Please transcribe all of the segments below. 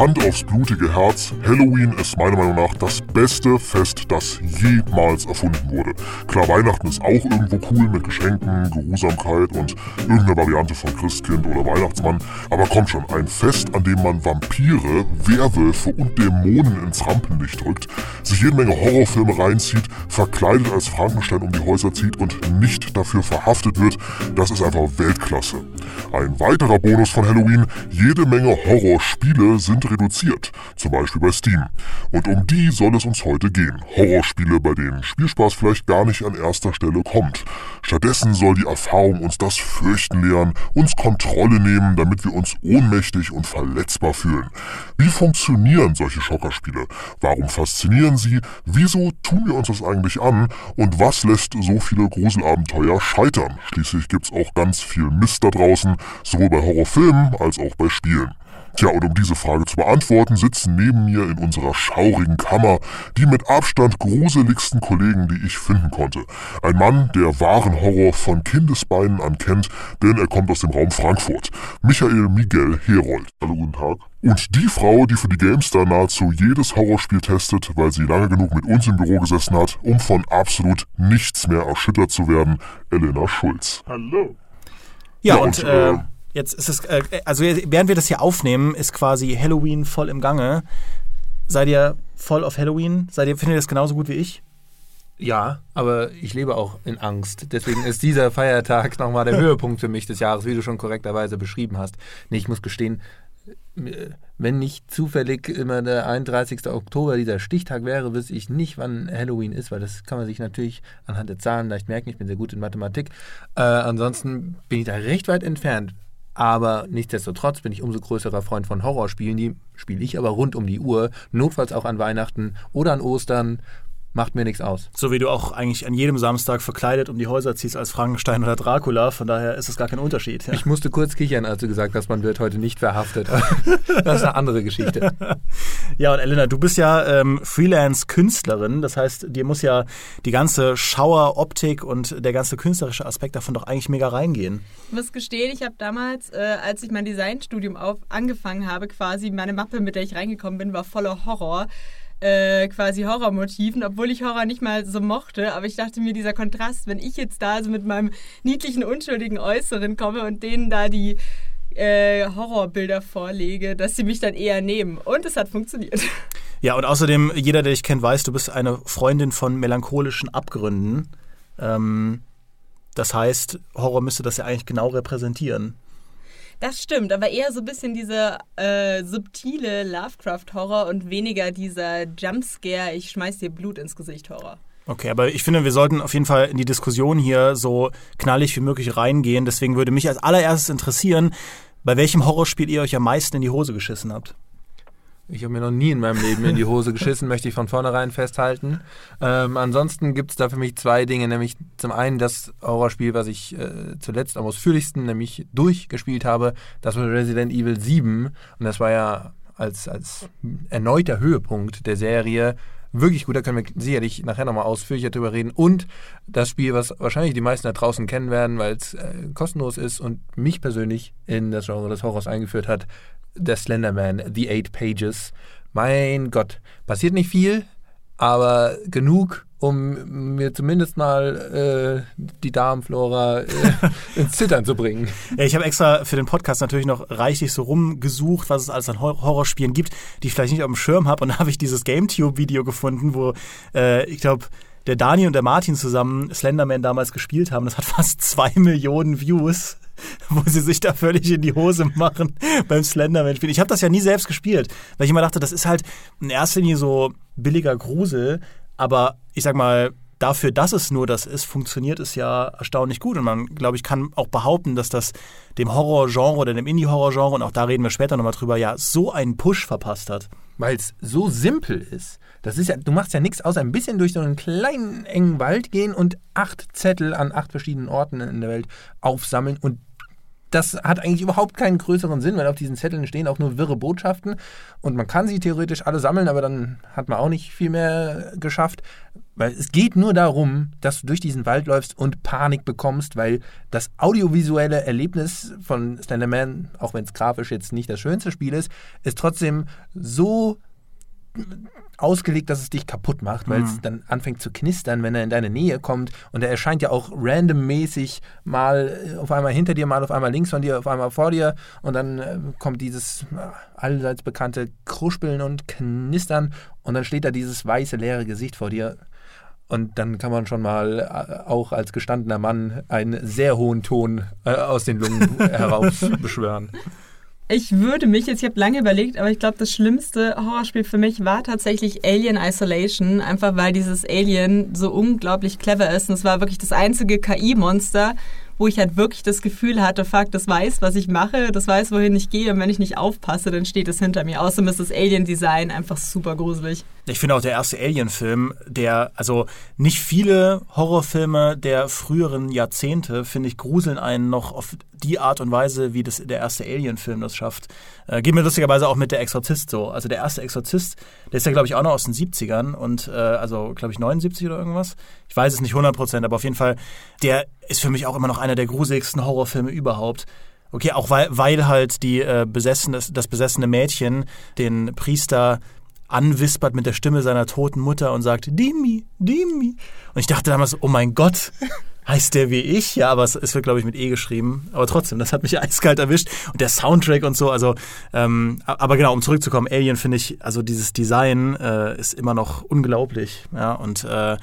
Hand aufs blutige Herz, Halloween ist meiner Meinung nach das beste Fest, das jemals erfunden wurde. Klar, Weihnachten ist auch irgendwo cool mit Geschenken, Geruhsamkeit und irgendeiner Variante von Christkind oder Weihnachtsmann. Aber kommt schon, ein Fest, an dem man Vampire, Werwölfe und Dämonen ins Rampenlicht drückt, sich jede Menge Horrorfilme reinzieht, verkleidet als Frankenstein um die Häuser zieht und nicht dafür verhaftet wird, das ist einfach Weltklasse. Ein weiterer Bonus von Halloween, jede Menge Horrorspiele sind reduziert, zum Beispiel bei Steam. Und um die soll es uns heute gehen. Horrorspiele, bei denen Spielspaß vielleicht gar nicht an erster Stelle kommt. Stattdessen soll die Erfahrung uns das Fürchten lehren, uns Kontrolle nehmen, damit wir uns ohnmächtig und verletzbar fühlen. Wie funktionieren solche Schockerspiele? Warum faszinieren sie? Wieso tun wir uns das eigentlich an? Und was lässt so viele Gruselabenteuer scheitern? Schließlich gibt's auch ganz viel Mist da draußen, sowohl bei Horrorfilmen als auch bei Spielen. Tja, und um diese Frage zu beantworten, sitzen neben mir in unserer schaurigen Kammer die mit Abstand gruseligsten Kollegen, die ich finden konnte. Ein Mann, der wahren Horror von Kindesbeinen an kennt, denn er kommt aus dem Raum Frankfurt. Michael Miguel Herold. Hallo, guten Tag. Und die Frau, die für die GameStar nahezu jedes Horrorspiel testet, weil sie lange genug mit uns im Büro gesessen hat, um von absolut nichts mehr erschüttert zu werden, Elena Schulz. Hallo. Ja, ja und, und äh, Jetzt ist es, äh, also während wir das hier aufnehmen, ist quasi Halloween voll im Gange. Seid ihr voll auf Halloween? Seid ihr, findet ihr das genauso gut wie ich? Ja, aber ich lebe auch in Angst. Deswegen ist dieser Feiertag nochmal der Höhepunkt für mich des Jahres, wie du schon korrekterweise beschrieben hast. Nee, ich muss gestehen, wenn nicht zufällig immer der 31. Oktober dieser Stichtag wäre, wüsste ich nicht, wann Halloween ist, weil das kann man sich natürlich anhand der Zahlen leicht merken. Ich bin sehr gut in Mathematik. Äh, ansonsten bin ich da recht weit entfernt. Aber nichtsdestotrotz bin ich umso größerer Freund von Horrorspielen. Die spiele ich aber rund um die Uhr, notfalls auch an Weihnachten oder an Ostern macht mir nichts aus. So wie du auch eigentlich an jedem Samstag verkleidet um die Häuser ziehst als Frankenstein oder Dracula, von daher ist es gar kein Unterschied. Ja. Ich musste kurz kichern, als du gesagt hast, man wird heute nicht verhaftet. das ist eine andere Geschichte. Ja, und Elena, du bist ja ähm, Freelance-Künstlerin, das heißt, dir muss ja die ganze Schaueroptik und der ganze künstlerische Aspekt davon doch eigentlich mega reingehen. Ich muss gestehen, ich habe damals, äh, als ich mein Designstudium auf, angefangen habe, quasi meine Mappe, mit der ich reingekommen bin, war voller Horror äh, quasi Horrormotiven, obwohl ich Horror nicht mal so mochte. Aber ich dachte mir, dieser Kontrast, wenn ich jetzt da so mit meinem niedlichen, unschuldigen Äußeren komme und denen da die äh, Horrorbilder vorlege, dass sie mich dann eher nehmen. Und es hat funktioniert. Ja, und außerdem, jeder, der dich kennt, weiß, du bist eine Freundin von melancholischen Abgründen. Ähm, das heißt, Horror müsste das ja eigentlich genau repräsentieren. Das stimmt, aber eher so ein bisschen dieser äh, subtile Lovecraft-Horror und weniger dieser Jumpscare, ich schmeiß dir Blut ins Gesicht-Horror. Okay, aber ich finde, wir sollten auf jeden Fall in die Diskussion hier so knallig wie möglich reingehen. Deswegen würde mich als allererstes interessieren, bei welchem Horrorspiel ihr euch am meisten in die Hose geschissen habt. Ich habe mir noch nie in meinem Leben in die Hose geschissen, möchte ich von vornherein festhalten. Ähm, ansonsten gibt es da für mich zwei Dinge, nämlich zum einen das Horrorspiel, was ich äh, zuletzt am ausführlichsten nämlich durchgespielt habe, das war Resident Evil 7 und das war ja als, als erneuter Höhepunkt der Serie wirklich gut, da können wir sicherlich nachher nochmal ausführlicher drüber reden. Und das Spiel, was wahrscheinlich die meisten da draußen kennen werden, weil es äh, kostenlos ist und mich persönlich in das Genre des Horrors eingeführt hat, der Slenderman, The Eight Pages. Mein Gott, passiert nicht viel, aber genug, um mir zumindest mal äh, die Darmflora äh, ins Zittern zu bringen. Ja, ich habe extra für den Podcast natürlich noch reichlich so rumgesucht, was es alles an Horrorspielen gibt, die ich vielleicht nicht auf dem Schirm habe. Und da habe ich dieses GameTube-Video gefunden, wo äh, ich glaube, der Dani und der Martin zusammen Slenderman damals gespielt haben. Das hat fast zwei Millionen Views. wo sie sich da völlig in die Hose machen beim Slenderman-Spielen. Ich habe das ja nie selbst gespielt, weil ich immer dachte, das ist halt in erster Linie so billiger Grusel, aber ich sag mal, dafür, dass es nur das ist, funktioniert es ja erstaunlich gut. Und man, glaube ich, kann auch behaupten, dass das dem Horror-Genre oder dem Indie-Horror-Genre, und auch da reden wir später nochmal drüber, ja, so einen Push verpasst hat. Weil es so simpel ist. Das ist ja, du machst ja nichts außer ein bisschen durch so einen kleinen, engen Wald gehen und acht Zettel an acht verschiedenen Orten in der Welt aufsammeln und das hat eigentlich überhaupt keinen größeren Sinn, weil auf diesen Zetteln stehen auch nur wirre Botschaften und man kann sie theoretisch alle sammeln, aber dann hat man auch nicht viel mehr geschafft. Weil es geht nur darum, dass du durch diesen Wald läufst und Panik bekommst, weil das audiovisuelle Erlebnis von Slenderman, auch wenn es grafisch jetzt nicht das schönste Spiel ist, ist trotzdem so ausgelegt, dass es dich kaputt macht, weil es Mhm. dann anfängt zu knistern, wenn er in deine Nähe kommt. Und er erscheint ja auch randommäßig mal äh, auf einmal hinter dir, mal auf einmal links von dir, auf einmal vor dir. Und dann äh, kommt dieses äh, allseits bekannte Kruspeln und Knistern. Und dann steht da dieses weiße, leere Gesicht vor dir. Und dann kann man schon mal auch als gestandener Mann einen sehr hohen Ton aus den Lungen heraufbeschwören. Ich würde mich jetzt, ich habe lange überlegt, aber ich glaube, das schlimmste Horrorspiel für mich war tatsächlich Alien Isolation, einfach weil dieses Alien so unglaublich clever ist. Und es war wirklich das einzige KI-Monster, wo ich halt wirklich das Gefühl hatte, fuck, das weiß, was ich mache, das weiß, wohin ich gehe und wenn ich nicht aufpasse, dann steht es hinter mir. Außerdem ist das Alien-Design einfach super gruselig. Ich finde auch der erste Alien-Film, der, also nicht viele Horrorfilme der früheren Jahrzehnte, finde ich, gruseln einen noch auf die Art und Weise, wie das der erste Alien-Film das schafft. Äh, geht mir lustigerweise auch mit der Exorzist so. Also der erste Exorzist, der ist ja, glaube ich, auch noch aus den 70ern und, äh, also, glaube ich, 79 oder irgendwas. Ich weiß es nicht 100 Prozent, aber auf jeden Fall, der ist für mich auch immer noch einer der gruseligsten Horrorfilme überhaupt. Okay, auch weil, weil halt die äh, besessene, das besessene Mädchen den Priester anwispert mit der Stimme seiner toten Mutter und sagt, Dimi, Dimi. Und ich dachte damals, oh mein Gott, heißt der wie ich? Ja, aber es, wird, glaube ich, mit E geschrieben. Aber trotzdem, das hat mich eiskalt erwischt. Und der Soundtrack und so, also, ähm, aber genau, um zurückzukommen, Alien finde ich, also dieses Design äh, ist immer noch unglaublich. Ja, und äh,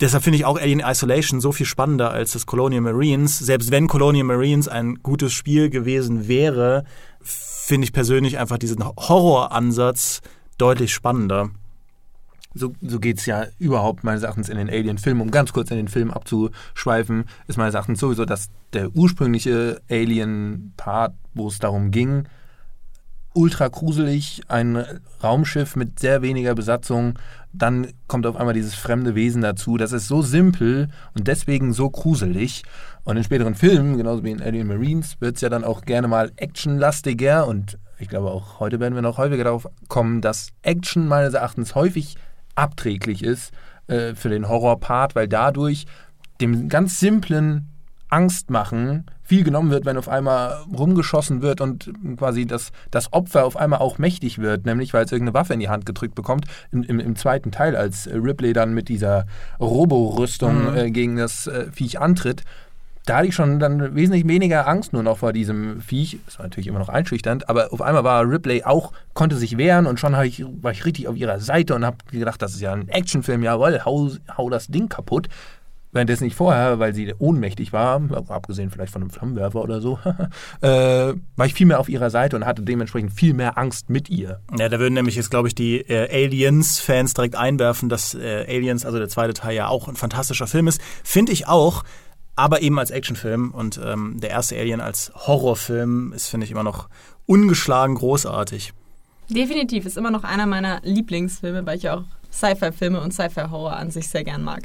deshalb finde ich auch Alien Isolation so viel spannender als das Colonial Marines. Selbst wenn Colonial Marines ein gutes Spiel gewesen wäre, finde ich persönlich einfach diesen Horroransatz deutlich spannender. So, so geht es ja überhaupt meines Erachtens in den Alien-Filmen. Um ganz kurz in den Film abzuschweifen, ist meines Erachtens sowieso, dass der ursprüngliche Alien-Part, wo es darum ging, ultra gruselig, ein Raumschiff mit sehr weniger Besatzung, dann kommt auf einmal dieses fremde Wesen dazu. Das ist so simpel und deswegen so gruselig. Und in späteren Filmen, genauso wie in Alien Marines, wird es ja dann auch gerne mal actionlastiger und ich glaube auch heute werden wir noch häufiger darauf kommen, dass Action meines Erachtens häufig abträglich ist äh, für den Horrorpart, weil dadurch dem ganz simplen Angstmachen viel genommen wird, wenn auf einmal rumgeschossen wird und quasi das, das Opfer auf einmal auch mächtig wird, nämlich weil es irgendeine Waffe in die Hand gedrückt bekommt. Im, im, im zweiten Teil, als Ripley dann mit dieser Roborüstung Mhm. äh, gegen das äh, Viech antritt, da hatte ich schon dann wesentlich weniger Angst nur noch vor diesem Viech. Das war natürlich immer noch einschüchternd, aber auf einmal war Ripley auch, konnte sich wehren und schon ich, war ich richtig auf ihrer Seite und habe gedacht, das ist ja ein Actionfilm, jawohl, hau, hau das Ding kaputt. Währenddessen nicht vorher, weil sie ohnmächtig war, abgesehen vielleicht von einem Flammenwerfer oder so, äh, war ich viel mehr auf ihrer Seite und hatte dementsprechend viel mehr Angst mit ihr. Ja, da würden nämlich jetzt, glaube ich, die äh, Aliens-Fans direkt einwerfen, dass äh, Aliens, also der zweite Teil, ja auch ein fantastischer Film ist. Finde ich auch, aber eben als Actionfilm. Und ähm, der erste Alien als Horrorfilm ist, finde ich, immer noch ungeschlagen großartig. Definitiv ist immer noch einer meiner Lieblingsfilme, weil ich auch Sci-Fi-Filme und Sci-Fi-Horror an sich sehr gern mag.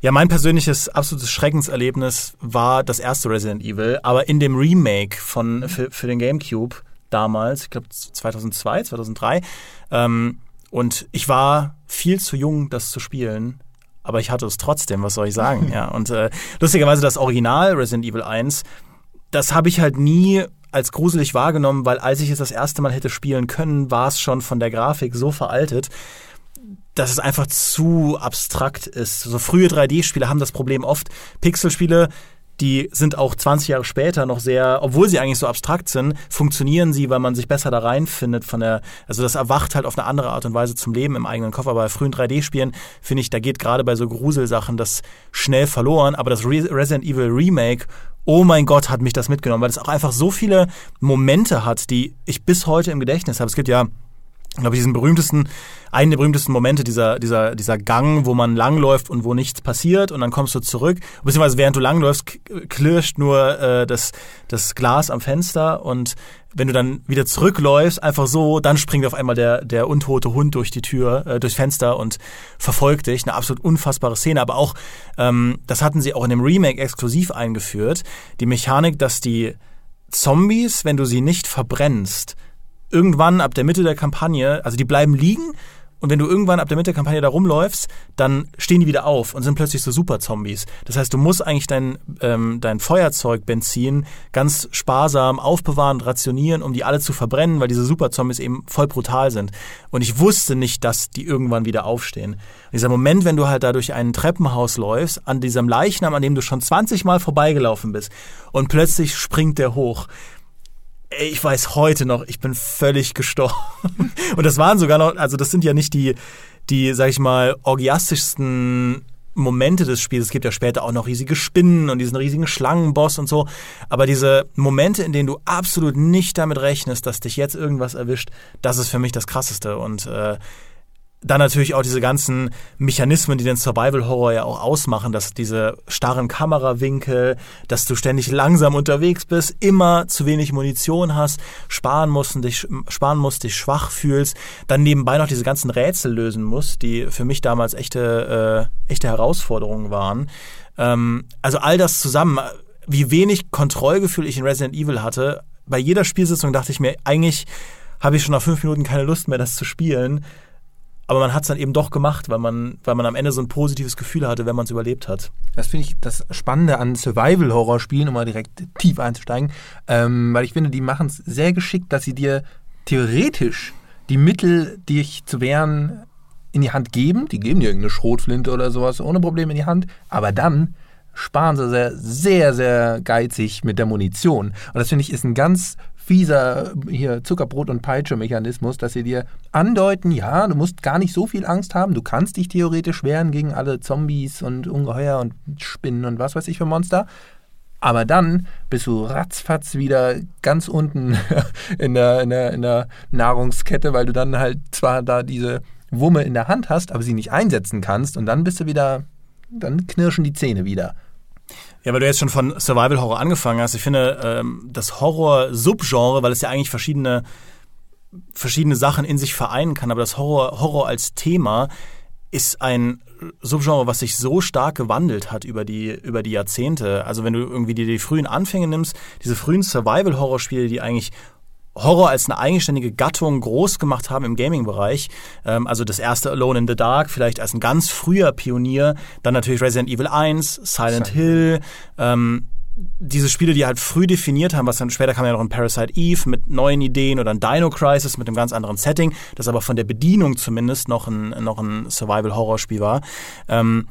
Ja, mein persönliches absolutes Schreckenserlebnis war das erste Resident Evil, aber in dem Remake von für, für den GameCube damals, ich glaube 2002, 2003. Ähm, und ich war viel zu jung, das zu spielen. Aber ich hatte es trotzdem, was soll ich sagen? ja, und äh, lustigerweise das Original Resident Evil 1, das habe ich halt nie als gruselig wahrgenommen, weil als ich es das erste Mal hätte spielen können, war es schon von der Grafik so veraltet, dass es einfach zu abstrakt ist. So frühe 3D-Spiele haben das Problem oft. Pixelspiele, die sind auch 20 Jahre später noch sehr, obwohl sie eigentlich so abstrakt sind, funktionieren sie, weil man sich besser da reinfindet von der, also das erwacht halt auf eine andere Art und Weise zum Leben im eigenen Kopf. Aber bei frühen 3D-Spielen finde ich, da geht gerade bei so Gruselsachen das schnell verloren. Aber das Re Resident Evil Remake, oh mein Gott, hat mich das mitgenommen, weil es auch einfach so viele Momente hat, die ich bis heute im Gedächtnis habe. Es gibt ja Ich glaube, diesen berühmtesten, einen der berühmtesten Momente, dieser, dieser, dieser Gang, wo man langläuft und wo nichts passiert und dann kommst du zurück. Beziehungsweise während du langläufst, knirscht nur äh, das, das Glas am Fenster und wenn du dann wieder zurückläufst, einfach so, dann springt auf einmal der, der untote Hund durch die Tür, äh, durchs Fenster und verfolgt dich. Eine absolut unfassbare Szene. Aber auch, ähm, das hatten sie auch in dem Remake exklusiv eingeführt, die Mechanik, dass die Zombies, wenn du sie nicht verbrennst, irgendwann ab der Mitte der Kampagne, also die bleiben liegen und wenn du irgendwann ab der Mitte der Kampagne da rumläufst, dann stehen die wieder auf und sind plötzlich so Super-Zombies. Das heißt, du musst eigentlich dein, ähm, dein Feuerzeug, Benzin ganz sparsam aufbewahren und rationieren, um die alle zu verbrennen, weil diese Super-Zombies eben voll brutal sind. Und ich wusste nicht, dass die irgendwann wieder aufstehen. Und dieser Moment, wenn du halt da durch ein Treppenhaus läufst, an diesem Leichnam, an dem du schon 20 Mal vorbeigelaufen bist und plötzlich springt der hoch ich weiß heute noch, ich bin völlig gestorben. Und das waren sogar noch, also das sind ja nicht die, die, sag ich mal, orgiastischsten Momente des Spiels. Es gibt ja später auch noch riesige Spinnen und diesen riesigen Schlangenboss und so. Aber diese Momente, in denen du absolut nicht damit rechnest, dass dich jetzt irgendwas erwischt, das ist für mich das Krasseste. Und äh, dann natürlich auch diese ganzen Mechanismen, die den Survival Horror ja auch ausmachen, dass diese starren Kamerawinkel, dass du ständig langsam unterwegs bist, immer zu wenig Munition hast, sparen musst, und dich, sparen musst, dich schwach fühlst, dann nebenbei noch diese ganzen Rätsel lösen musst, die für mich damals echte, äh, echte Herausforderungen waren. Ähm, also all das zusammen, wie wenig Kontrollgefühl ich in Resident Evil hatte, bei jeder Spielsitzung dachte ich mir, eigentlich habe ich schon nach fünf Minuten keine Lust mehr, das zu spielen aber man hat es dann eben doch gemacht, weil man, weil man am Ende so ein positives Gefühl hatte, wenn man es überlebt hat. Das finde ich das Spannende an Survival-Horror-Spielen, um mal direkt tief einzusteigen, ähm, weil ich finde, die machen es sehr geschickt, dass sie dir theoretisch die Mittel, dich zu wehren, in die Hand geben. Die geben dir irgendeine Schrotflinte oder sowas ohne Probleme in die Hand, aber dann sparen sie sehr, sehr, sehr geizig mit der Munition. Und das finde ich ist ein ganz fieser hier Zuckerbrot- und Peitsche-Mechanismus, dass sie dir andeuten, ja, du musst gar nicht so viel Angst haben, du kannst dich theoretisch wehren gegen alle Zombies und Ungeheuer und Spinnen und was weiß ich für Monster. Aber dann bist du ratzfatz wieder ganz unten in der, in, der, in der Nahrungskette, weil du dann halt zwar da diese Wumme in der Hand hast, aber sie nicht einsetzen kannst und dann bist du wieder, dann knirschen die Zähne wieder. Ja, weil du jetzt schon von Survival Horror angefangen hast. Ich finde, ähm, das Horror-Subgenre, weil es ja eigentlich verschiedene, verschiedene Sachen in sich vereinen kann, aber das Horror, Horror als Thema ist ein Subgenre, was sich so stark gewandelt hat über die, über die Jahrzehnte. Also wenn du irgendwie die, die frühen Anfänge nimmst, diese frühen Survival-Horror-Spiele, die eigentlich Horror als eine eigenständige Gattung groß gemacht haben im Gaming-Bereich. Ähm, also das erste Alone in the Dark, vielleicht als ein ganz früher Pionier. Dann natürlich Resident Evil 1, Silent Hill. Ähm, diese Spiele, die halt früh definiert haben, was dann später kam ja noch ein Parasite Eve mit neuen Ideen oder ein Dino Crisis mit einem ganz anderen Setting, das aber von der Bedienung zumindest noch ein, noch ein Survival-Horror-Spiel war. Ähm,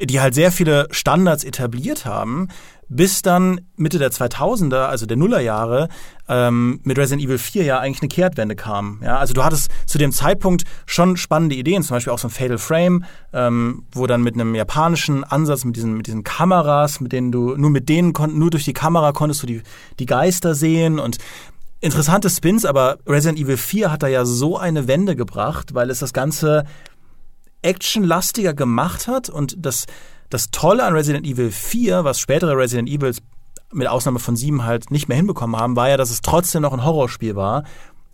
die halt sehr viele Standards etabliert haben, bis dann Mitte der 2000er, also der Nullerjahre, ähm, mit Resident Evil 4 ja eigentlich eine Kehrtwende kam. Ja, also du hattest zu dem Zeitpunkt schon spannende Ideen, zum Beispiel auch so ein Fatal Frame, ähm, wo dann mit einem japanischen Ansatz, mit diesen, mit diesen Kameras, mit denen du, nur mit denen kon nur durch die Kamera konntest du die, die Geister sehen und interessante Spins, aber Resident Evil 4 hat da ja so eine Wende gebracht, weil es das Ganze actionlastiger gemacht hat und das das Tolle an Resident Evil 4, was spätere Resident Evils mit Ausnahme von 7 halt nicht mehr hinbekommen haben, war ja, dass es trotzdem noch ein Horrorspiel war,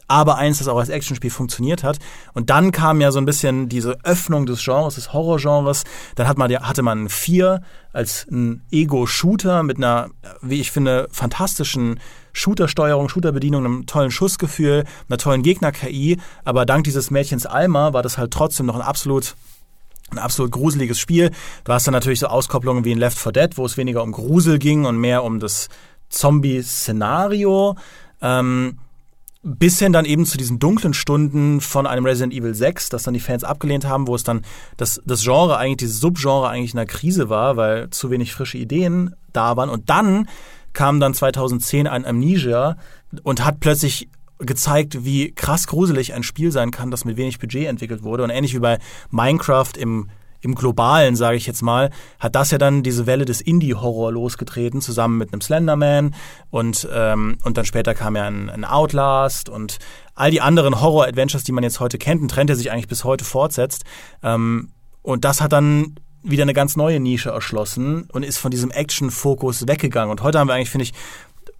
aber eins, das auch als Actionspiel funktioniert hat. Und dann kam ja so ein bisschen diese Öffnung des Genres, des Horrorgenres. Dann hat man, hatte man 4 als ein Ego-Shooter mit einer, wie ich finde, fantastischen Shooter-Steuerung, Shooter-Bedienung, einem tollen Schussgefühl, einer tollen Gegner-KI. Aber dank dieses Mädchens Alma war das halt trotzdem noch ein absolut ein absolut gruseliges Spiel. Du hast dann natürlich so Auskopplungen wie in Left 4 Dead, wo es weniger um Grusel ging und mehr um das Zombie-Szenario. Ähm, bis hin dann eben zu diesen dunklen Stunden von einem Resident Evil 6, das dann die Fans abgelehnt haben, wo es dann das, das Genre eigentlich, dieses Subgenre eigentlich in einer Krise war, weil zu wenig frische Ideen da waren. Und dann kam dann 2010 ein Amnesia und hat plötzlich gezeigt, wie krass gruselig ein Spiel sein kann, das mit wenig Budget entwickelt wurde. Und ähnlich wie bei Minecraft im im Globalen, sage ich jetzt mal, hat das ja dann diese Welle des Indie-Horror losgetreten, zusammen mit einem Slenderman und, ähm, und dann später kam ja ein, ein Outlast und all die anderen Horror-Adventures, die man jetzt heute kennt, ein Trend, der sich eigentlich bis heute fortsetzt. Ähm, und das hat dann wieder eine ganz neue Nische erschlossen und ist von diesem Action-Fokus weggegangen. Und heute haben wir eigentlich, finde ich,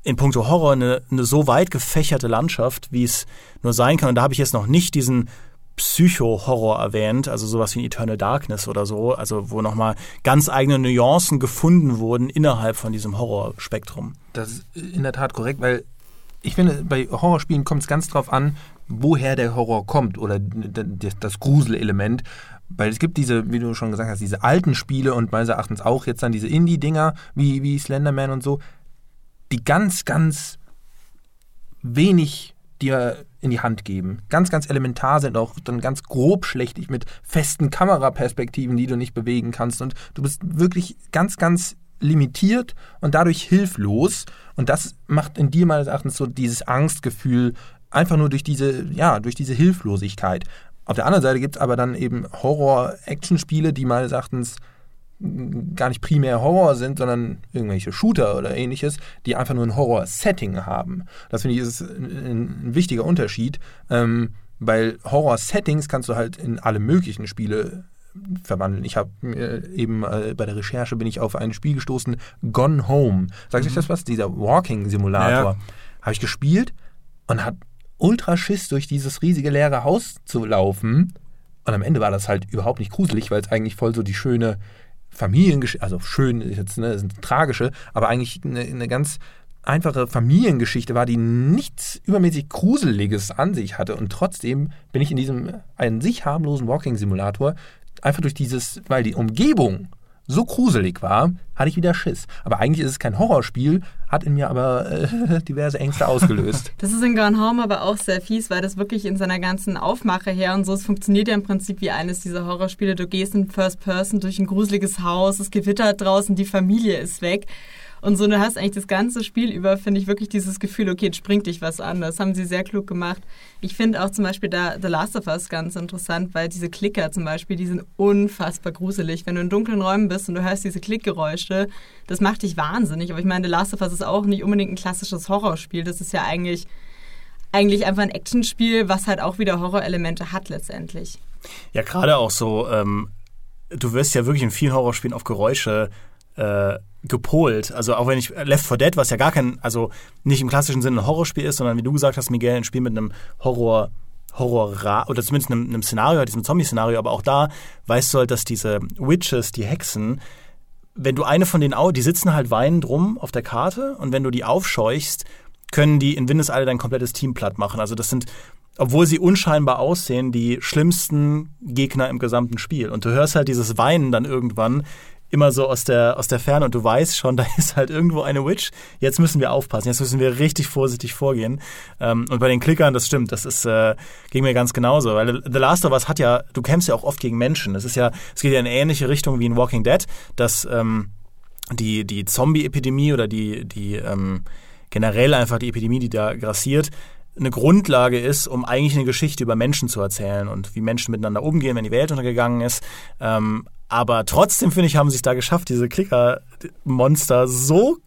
in puncto Horror eine, eine so weit gefächerte Landschaft, wie es nur sein kann. Und da habe ich jetzt noch nicht diesen Psycho-Horror erwähnt, also sowas wie Eternal Darkness oder so, also wo nochmal ganz eigene Nuancen gefunden wurden innerhalb von diesem Horrorspektrum. Das ist in der Tat korrekt, weil ich finde, bei Horrorspielen kommt es ganz drauf an, woher der Horror kommt oder das Gruselelement. Weil es gibt diese, wie du schon gesagt hast, diese alten Spiele und meines Erachtens auch jetzt dann diese Indie-Dinger wie, wie Slenderman und so, die ganz, ganz wenig dir in die Hand geben. Ganz, ganz elementar sind auch dann ganz grob schlechtig mit festen Kameraperspektiven, die du nicht bewegen kannst. Und du bist wirklich ganz, ganz limitiert und dadurch hilflos. Und das macht in dir meines Erachtens so dieses Angstgefühl, einfach nur durch diese, ja, durch diese Hilflosigkeit. Auf der anderen Seite gibt es aber dann eben Horror-Action-Spiele, die meines Erachtens gar nicht primär Horror sind, sondern irgendwelche Shooter oder ähnliches, die einfach nur ein Horror-Setting haben. Das finde ich ist ein, ein wichtiger Unterschied, ähm, weil Horror-Settings kannst du halt in alle möglichen Spiele verwandeln. Ich habe eben äh, bei der Recherche bin ich auf ein Spiel gestoßen, Gone Home. Sagt mhm. euch das was? Dieser Walking-Simulator. Ja. Habe ich gespielt und hat ultra Schiss, durch dieses riesige leere Haus zu laufen. Und am Ende war das halt überhaupt nicht gruselig, weil es eigentlich voll so die schöne Familiengeschichte, also schön jetzt, ne, ist eine tragische, aber eigentlich eine, eine ganz einfache Familiengeschichte war, die nichts übermäßig Gruseliges an sich hatte. Und trotzdem bin ich in diesem einen sich harmlosen Walking-Simulator einfach durch dieses, weil die Umgebung so gruselig war, hatte ich wieder Schiss. Aber eigentlich ist es kein Horrorspiel, hat in mir aber äh, diverse Ängste ausgelöst. Das ist in Gone Home aber auch sehr fies, weil das wirklich in seiner ganzen Aufmache her und so, es funktioniert ja im Prinzip wie eines dieser Horrorspiele. Du gehst in First Person durch ein gruseliges Haus, es gewittert draußen, die Familie ist weg. Und so, du hast eigentlich das ganze Spiel über, finde ich, wirklich dieses Gefühl, okay, jetzt springt dich was an. Das haben sie sehr klug gemacht. Ich finde auch zum Beispiel da The Last of Us ganz interessant, weil diese Klicker zum Beispiel, die sind unfassbar gruselig. Wenn du in dunklen Räumen bist und du hörst diese Klickgeräusche, das macht dich wahnsinnig. Aber ich meine, The Last of Us ist auch nicht unbedingt ein klassisches Horrorspiel. Das ist ja eigentlich, eigentlich einfach ein Actionspiel, was halt auch wieder Horrorelemente hat letztendlich. Ja, gerade auch so, ähm, du wirst ja wirklich in vielen Horrorspielen auf Geräusche äh, gepolt. Also auch wenn ich Left 4 Dead, was ja gar kein, also nicht im klassischen Sinne ein Horrorspiel ist, sondern wie du gesagt hast, Miguel, ein Spiel mit einem Horror, Horror oder zumindest einem, einem Szenario, diesem Zombie-Szenario, aber auch da weißt du halt, dass diese Witches, die Hexen, wenn du eine von denen, die sitzen halt weinend rum auf der Karte und wenn du die aufscheuchst, können die in Windeseile dein komplettes Team platt machen. Also das sind obwohl sie unscheinbar aussehen, die schlimmsten Gegner im gesamten Spiel. Und du hörst halt dieses Weinen dann irgendwann immer so aus der, aus der Ferne und du weißt schon, da ist halt irgendwo eine Witch. Jetzt müssen wir aufpassen, jetzt müssen wir richtig vorsichtig vorgehen. Ähm, und bei den Klickern, das stimmt, das ist, äh, ging mir ganz genauso. Weil The Last of Us hat ja, du kämpfst ja auch oft gegen Menschen. Das ist ja, es geht ja in eine ähnliche Richtung wie in Walking Dead, dass ähm, die, die Zombie-Epidemie oder die, die ähm, generell einfach die Epidemie, die da grassiert, eine Grundlage ist, um eigentlich eine Geschichte über Menschen zu erzählen und wie Menschen miteinander umgehen, wenn die Welt untergegangen ist. Ähm, aber trotzdem, finde ich, haben sie es da geschafft, diese Klicker-Monster so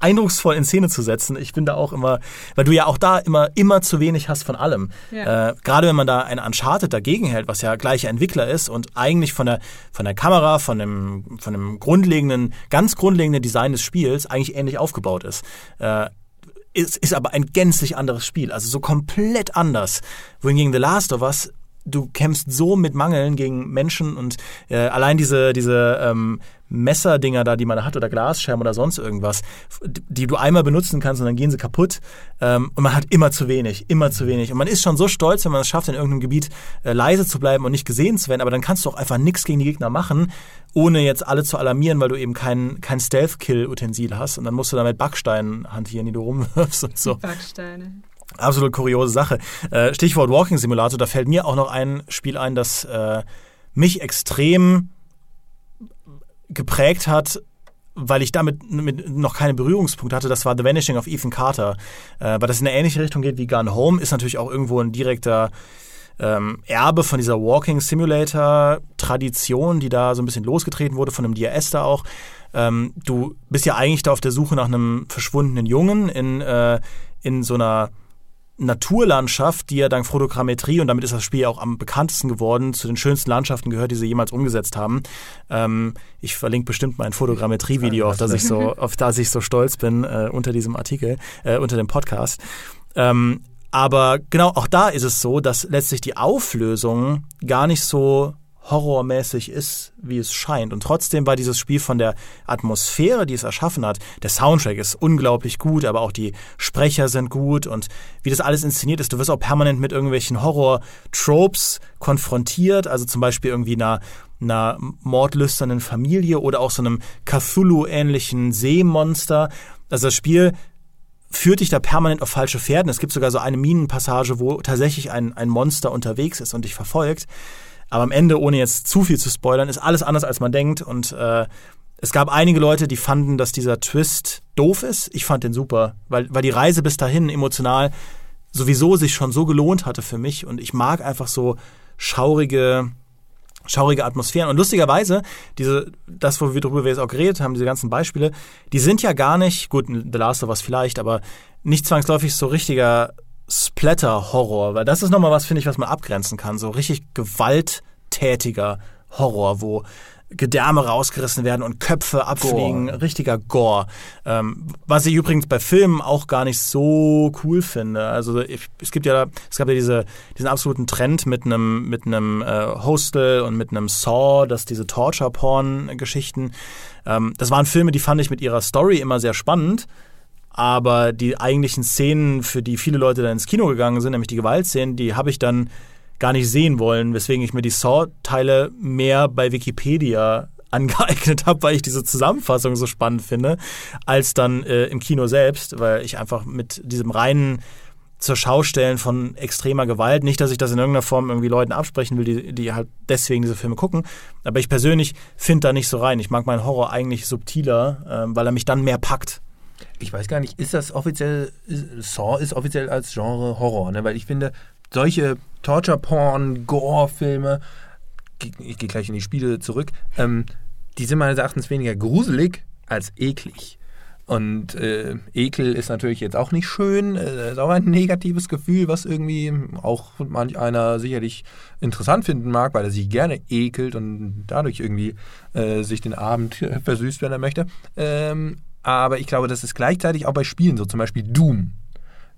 eindrucksvoll in Szene zu setzen. Ich bin da auch immer, weil du ja auch da immer, immer zu wenig hast von allem. Ja. Äh, Gerade wenn man da ein Uncharted dagegen hält, was ja gleicher Entwickler ist und eigentlich von der, von der Kamera, von dem, von dem grundlegenden, ganz grundlegenden Design des Spiels eigentlich ähnlich aufgebaut ist. Äh, ist, ist aber ein gänzlich anderes Spiel, also so komplett anders. Wohingegen The Last of Us du kämpfst so mit Mangeln gegen Menschen und äh, allein diese, diese ähm, Messerdinger da, die man hat oder Glasscherben oder sonst irgendwas, die du einmal benutzen kannst und dann gehen sie kaputt ähm, und man hat immer zu wenig, immer zu wenig. Und man ist schon so stolz, wenn man es schafft, in irgendeinem Gebiet äh, leise zu bleiben und nicht gesehen zu werden, aber dann kannst du auch einfach nichts gegen die Gegner machen, ohne jetzt alle zu alarmieren, weil du eben kein, kein Stealth-Kill-Utensil hast und dann musst du damit Backsteinen hantieren, die du rumwirfst und so. Backsteine. Absolut kuriose Sache. Äh, Stichwort Walking Simulator, da fällt mir auch noch ein Spiel ein, das äh, mich extrem geprägt hat, weil ich damit mit noch keine Berührungspunkte hatte, das war The Vanishing of Ethan Carter. Äh, weil das in eine ähnliche Richtung geht wie Gun Home, ist natürlich auch irgendwo ein direkter ähm, Erbe von dieser Walking Simulator Tradition, die da so ein bisschen losgetreten wurde, von einem Dear Esther auch. Ähm, du bist ja eigentlich da auf der Suche nach einem verschwundenen Jungen in, in so einer Naturlandschaft, die ja dank Fotogrammetrie, und damit ist das Spiel auch am bekanntesten geworden, zu den schönsten Landschaften gehört, die sie jemals umgesetzt haben. Ähm, ich verlinke bestimmt mein Fotogrammetrie-Video, auf das ich so, auf das ich so stolz bin, äh, unter diesem Artikel, äh, unter dem Podcast. Ähm, aber genau, auch da ist es so, dass letztlich die Auflösung gar nicht so horrormäßig ist, wie es scheint. Und trotzdem war dieses Spiel von der Atmosphäre, die es erschaffen hat, der Soundtrack ist unglaublich gut, aber auch die Sprecher sind gut und wie das alles inszeniert ist. Du wirst auch permanent mit irgendwelchen Horror-Tropes konfrontiert, also zum Beispiel irgendwie einer einer mordlüsternen Familie oder auch so einem Cthulhu-ähnlichen Seemonster. Also das Spiel führt dich da permanent auf falsche Pferden. Es gibt sogar so eine Minenpassage, wo tatsächlich ein, ein Monster unterwegs ist und dich verfolgt. Aber am Ende, ohne jetzt zu viel zu spoilern, ist alles anders, als man denkt. Und äh, es gab einige Leute, die fanden, dass dieser Twist doof ist. Ich fand den super, weil, weil die Reise bis dahin emotional sowieso sich schon so gelohnt hatte für mich. Und ich mag einfach so schaurige, schaurige Atmosphären. Und lustigerweise, diese, das, worüber wir jetzt auch geredet haben, diese ganzen Beispiele, die sind ja gar nicht, gut, The Last of Us vielleicht, aber nicht zwangsläufig so richtiger Splatter-Horror, weil das ist nochmal was, finde ich, was man abgrenzen kann. So richtig gewalttätiger Horror, wo Gedärme rausgerissen werden und Köpfe abfliegen. Gore. Richtiger Gore. Ähm, was ich übrigens bei Filmen auch gar nicht so cool finde. Also ich, es gibt ja, es gab ja diese, diesen absoluten Trend mit einem mit einem äh, Hostel und mit einem Saw, dass diese Torture-Porn-Geschichten. Ähm, das waren Filme, die fand ich mit ihrer Story immer sehr spannend aber die eigentlichen Szenen, für die viele Leute dann ins Kino gegangen sind, nämlich die Gewaltszenen, die habe ich dann gar nicht sehen wollen, weswegen ich mir die Saw-Teile mehr bei Wikipedia angeeignet habe, weil ich diese Zusammenfassung so spannend finde, als dann äh, im Kino selbst, weil ich einfach mit diesem reinen zur Schaustellen von extremer Gewalt. Nicht, dass ich das in irgendeiner Form irgendwie Leuten absprechen will, die, die halt deswegen diese Filme gucken. Aber ich persönlich finde da nicht so rein. Ich mag meinen Horror eigentlich subtiler, äh, weil er mich dann mehr packt. Ich weiß gar nicht, ist das offiziell, Saw ist offiziell als Genre Horror, ne? Weil ich finde, solche Torture-Porn, Gore-Filme, ich gehe gleich in die Spiele zurück, ähm, die sind meines Erachtens weniger gruselig als eklig. Und äh, Ekel ist natürlich jetzt auch nicht schön, äh, ist auch ein negatives Gefühl, was irgendwie auch manch einer sicherlich interessant finden mag, weil er sich gerne ekelt und dadurch irgendwie äh, sich den Abend versüßt, wenn er möchte. Ähm, aber ich glaube, das ist gleichzeitig auch bei Spielen so, zum Beispiel Doom.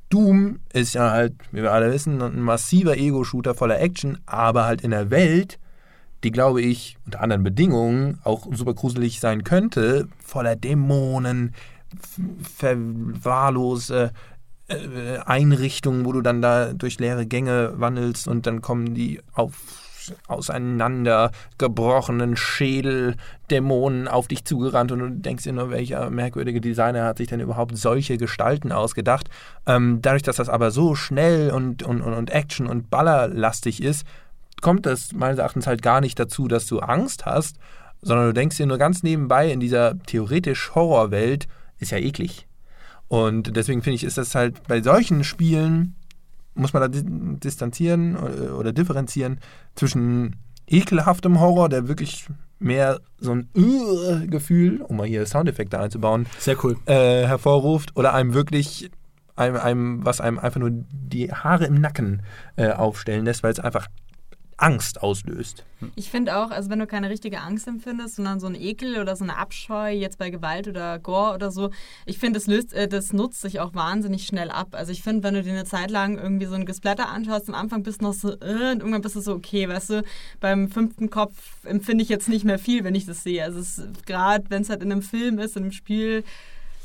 Doom ist ja halt, wie wir alle wissen, ein massiver Ego-Shooter voller Action, aber halt in der Welt, die, glaube ich, unter anderen Bedingungen auch super gruselig sein könnte, voller Dämonen, verwahrlose äh, Einrichtungen, wo du dann da durch leere Gänge wandelst und dann kommen die auf auseinandergebrochenen Schädeldämonen auf dich zugerannt und du denkst dir nur, welcher merkwürdige Designer hat sich denn überhaupt solche Gestalten ausgedacht. Ähm, dadurch, dass das aber so schnell und, und, und Action- und Ballerlastig ist, kommt das meines Erachtens halt gar nicht dazu, dass du Angst hast, sondern du denkst dir nur ganz nebenbei in dieser theoretisch Horrorwelt, ist ja eklig. Und deswegen finde ich, ist das halt bei solchen Spielen muss man da distanzieren äh, oder differenzieren zwischen ekelhaftem Horror, der wirklich mehr so ein uh Gefühl, um mal hier Soundeffekte einzubauen, sehr cool, äh, hervorruft oder einem wirklich einem, einem, was einem einfach nur die Haare im Nacken äh, aufstellen lässt, weil es einfach Angst auslöst. Ich finde auch, also wenn du keine richtige Angst empfindest, sondern so ein Ekel oder so eine Abscheu, jetzt bei Gewalt oder Gore oder so, ich finde, das, äh, das nutzt sich auch wahnsinnig schnell ab. Also ich finde, wenn du dir eine Zeit lang irgendwie so ein Gesplatter anschaust, am Anfang bist du noch so, äh, und irgendwann bist du so, okay, weißt du, beim fünften Kopf empfinde ich jetzt nicht mehr viel, wenn ich das sehe. Also gerade, wenn es halt in einem Film ist, in einem Spiel,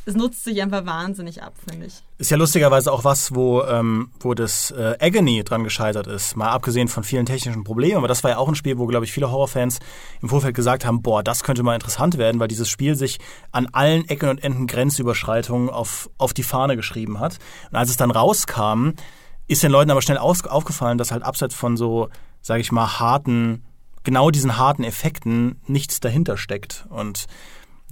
es nutzt sich einfach wahnsinnig ab, finde ich. Ist ja lustigerweise auch was, wo, ähm, wo das äh, Agony dran gescheitert ist. Mal abgesehen von vielen technischen Problemen. Aber das war ja auch ein Spiel, wo, glaube ich, viele Horrorfans im Vorfeld gesagt haben, boah, das könnte mal interessant werden, weil dieses Spiel sich an allen Ecken und Enden Grenzüberschreitungen auf, auf die Fahne geschrieben hat. Und als es dann rauskam, ist den Leuten aber schnell auf, aufgefallen, dass halt abseits von so, sage ich mal, harten, genau diesen harten Effekten nichts dahinter steckt. Und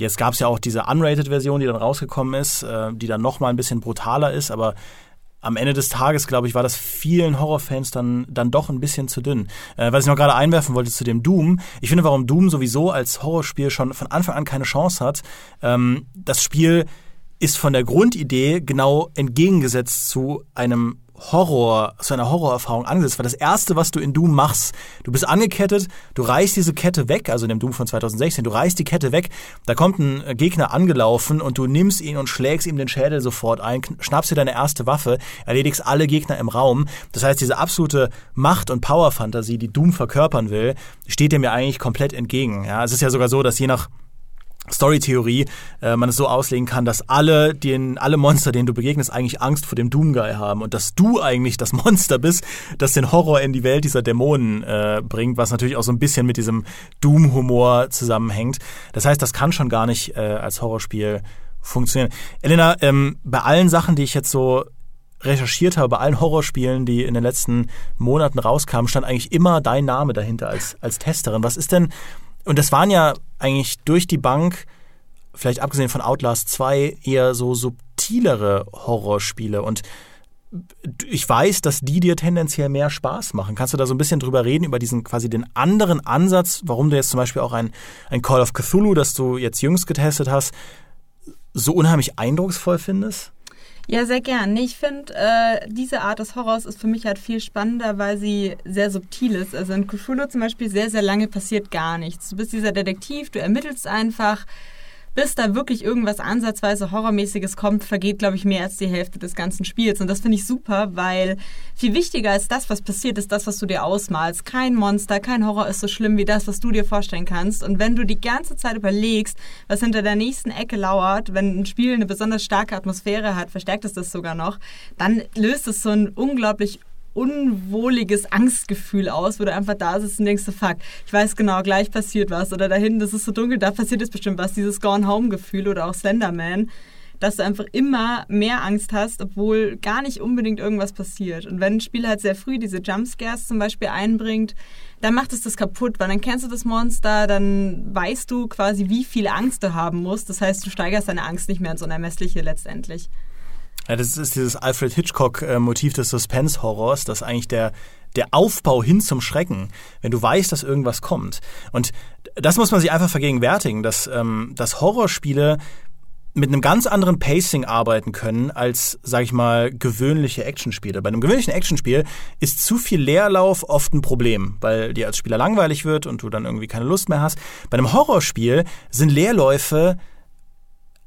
Jetzt gab es ja auch diese Unrated-Version, die dann rausgekommen ist, äh, die dann nochmal ein bisschen brutaler ist, aber am Ende des Tages, glaube ich, war das vielen Horrorfans dann, dann doch ein bisschen zu dünn. Äh, was ich noch gerade einwerfen wollte zu dem Doom. Ich finde, warum Doom sowieso als Horrorspiel schon von Anfang an keine Chance hat. Ähm, das Spiel ist von der Grundidee genau entgegengesetzt zu einem Horror, zu einer Horrorerfahrung angesetzt, weil das erste, was du in Doom machst, du bist angekettet, du reißt diese Kette weg, also in dem Doom von 2016, du reißt die Kette weg, da kommt ein Gegner angelaufen und du nimmst ihn und schlägst ihm den Schädel sofort ein, schnappst dir deine erste Waffe, erledigst alle Gegner im Raum. Das heißt, diese absolute Macht- und Power-Fantasie, die Doom verkörpern will, steht dem ja eigentlich komplett entgegen. Ja, es ist ja sogar so, dass je nach Story-Theorie äh, man es so auslegen kann, dass alle, den, alle Monster, denen du begegnest, eigentlich Angst vor dem Doomguy haben und dass du eigentlich das Monster bist, das den Horror in die Welt dieser Dämonen äh, bringt, was natürlich auch so ein bisschen mit diesem Doom-Humor zusammenhängt. Das heißt, das kann schon gar nicht äh, als Horrorspiel funktionieren. Elena, ähm, bei allen Sachen, die ich jetzt so recherchiert habe, bei allen Horrorspielen, die in den letzten Monaten rauskamen, stand eigentlich immer dein Name dahinter als, als Testerin. Was ist denn und das waren ja eigentlich durch die Bank, vielleicht abgesehen von Outlast 2, eher so subtilere Horrorspiele. Und ich weiß, dass die dir tendenziell mehr Spaß machen. Kannst du da so ein bisschen drüber reden, über diesen quasi den anderen Ansatz, warum du jetzt zum Beispiel auch ein, ein Call of Cthulhu, das du jetzt jüngst getestet hast, so unheimlich eindrucksvoll findest? Ja, sehr gern. Ich finde, äh, diese Art des Horrors ist für mich halt viel spannender, weil sie sehr subtil ist. Also in Cthulhu zum Beispiel sehr, sehr lange passiert gar nichts. Du bist dieser Detektiv, du ermittelst einfach bis da wirklich irgendwas ansatzweise Horrormäßiges kommt, vergeht, glaube ich, mehr als die Hälfte des ganzen Spiels. Und das finde ich super, weil viel wichtiger als das, was passiert, ist das, was du dir ausmalst. Kein Monster, kein Horror ist so schlimm wie das, was du dir vorstellen kannst. Und wenn du die ganze Zeit überlegst, was hinter der nächsten Ecke lauert, wenn ein Spiel eine besonders starke Atmosphäre hat, verstärkt es das sogar noch, dann löst es so ein unglaublich unwohliges Angstgefühl aus, wo du einfach da sitzt und denkst, fuck, ich weiß genau, gleich passiert was. Oder da hinten, das ist so dunkel, da passiert jetzt bestimmt was. Dieses Gone Home-Gefühl oder auch Slenderman, dass du einfach immer mehr Angst hast, obwohl gar nicht unbedingt irgendwas passiert. Und wenn ein Spiel halt sehr früh diese Jumpscares zum Beispiel einbringt, dann macht es das kaputt, weil dann kennst du das Monster, dann weißt du quasi, wie viel Angst du haben musst. Das heißt, du steigerst deine Angst nicht mehr ins Unermessliche letztendlich. Ja, das ist dieses Alfred Hitchcock-Motiv des Suspense-Horrors, das eigentlich der, der Aufbau hin zum Schrecken, wenn du weißt, dass irgendwas kommt. Und das muss man sich einfach vergegenwärtigen, dass, ähm, dass Horrorspiele mit einem ganz anderen Pacing arbeiten können als, sag ich mal, gewöhnliche Actionspiele. Bei einem gewöhnlichen Actionspiel ist zu viel Leerlauf oft ein Problem, weil dir als Spieler langweilig wird und du dann irgendwie keine Lust mehr hast. Bei einem Horrorspiel sind Leerläufe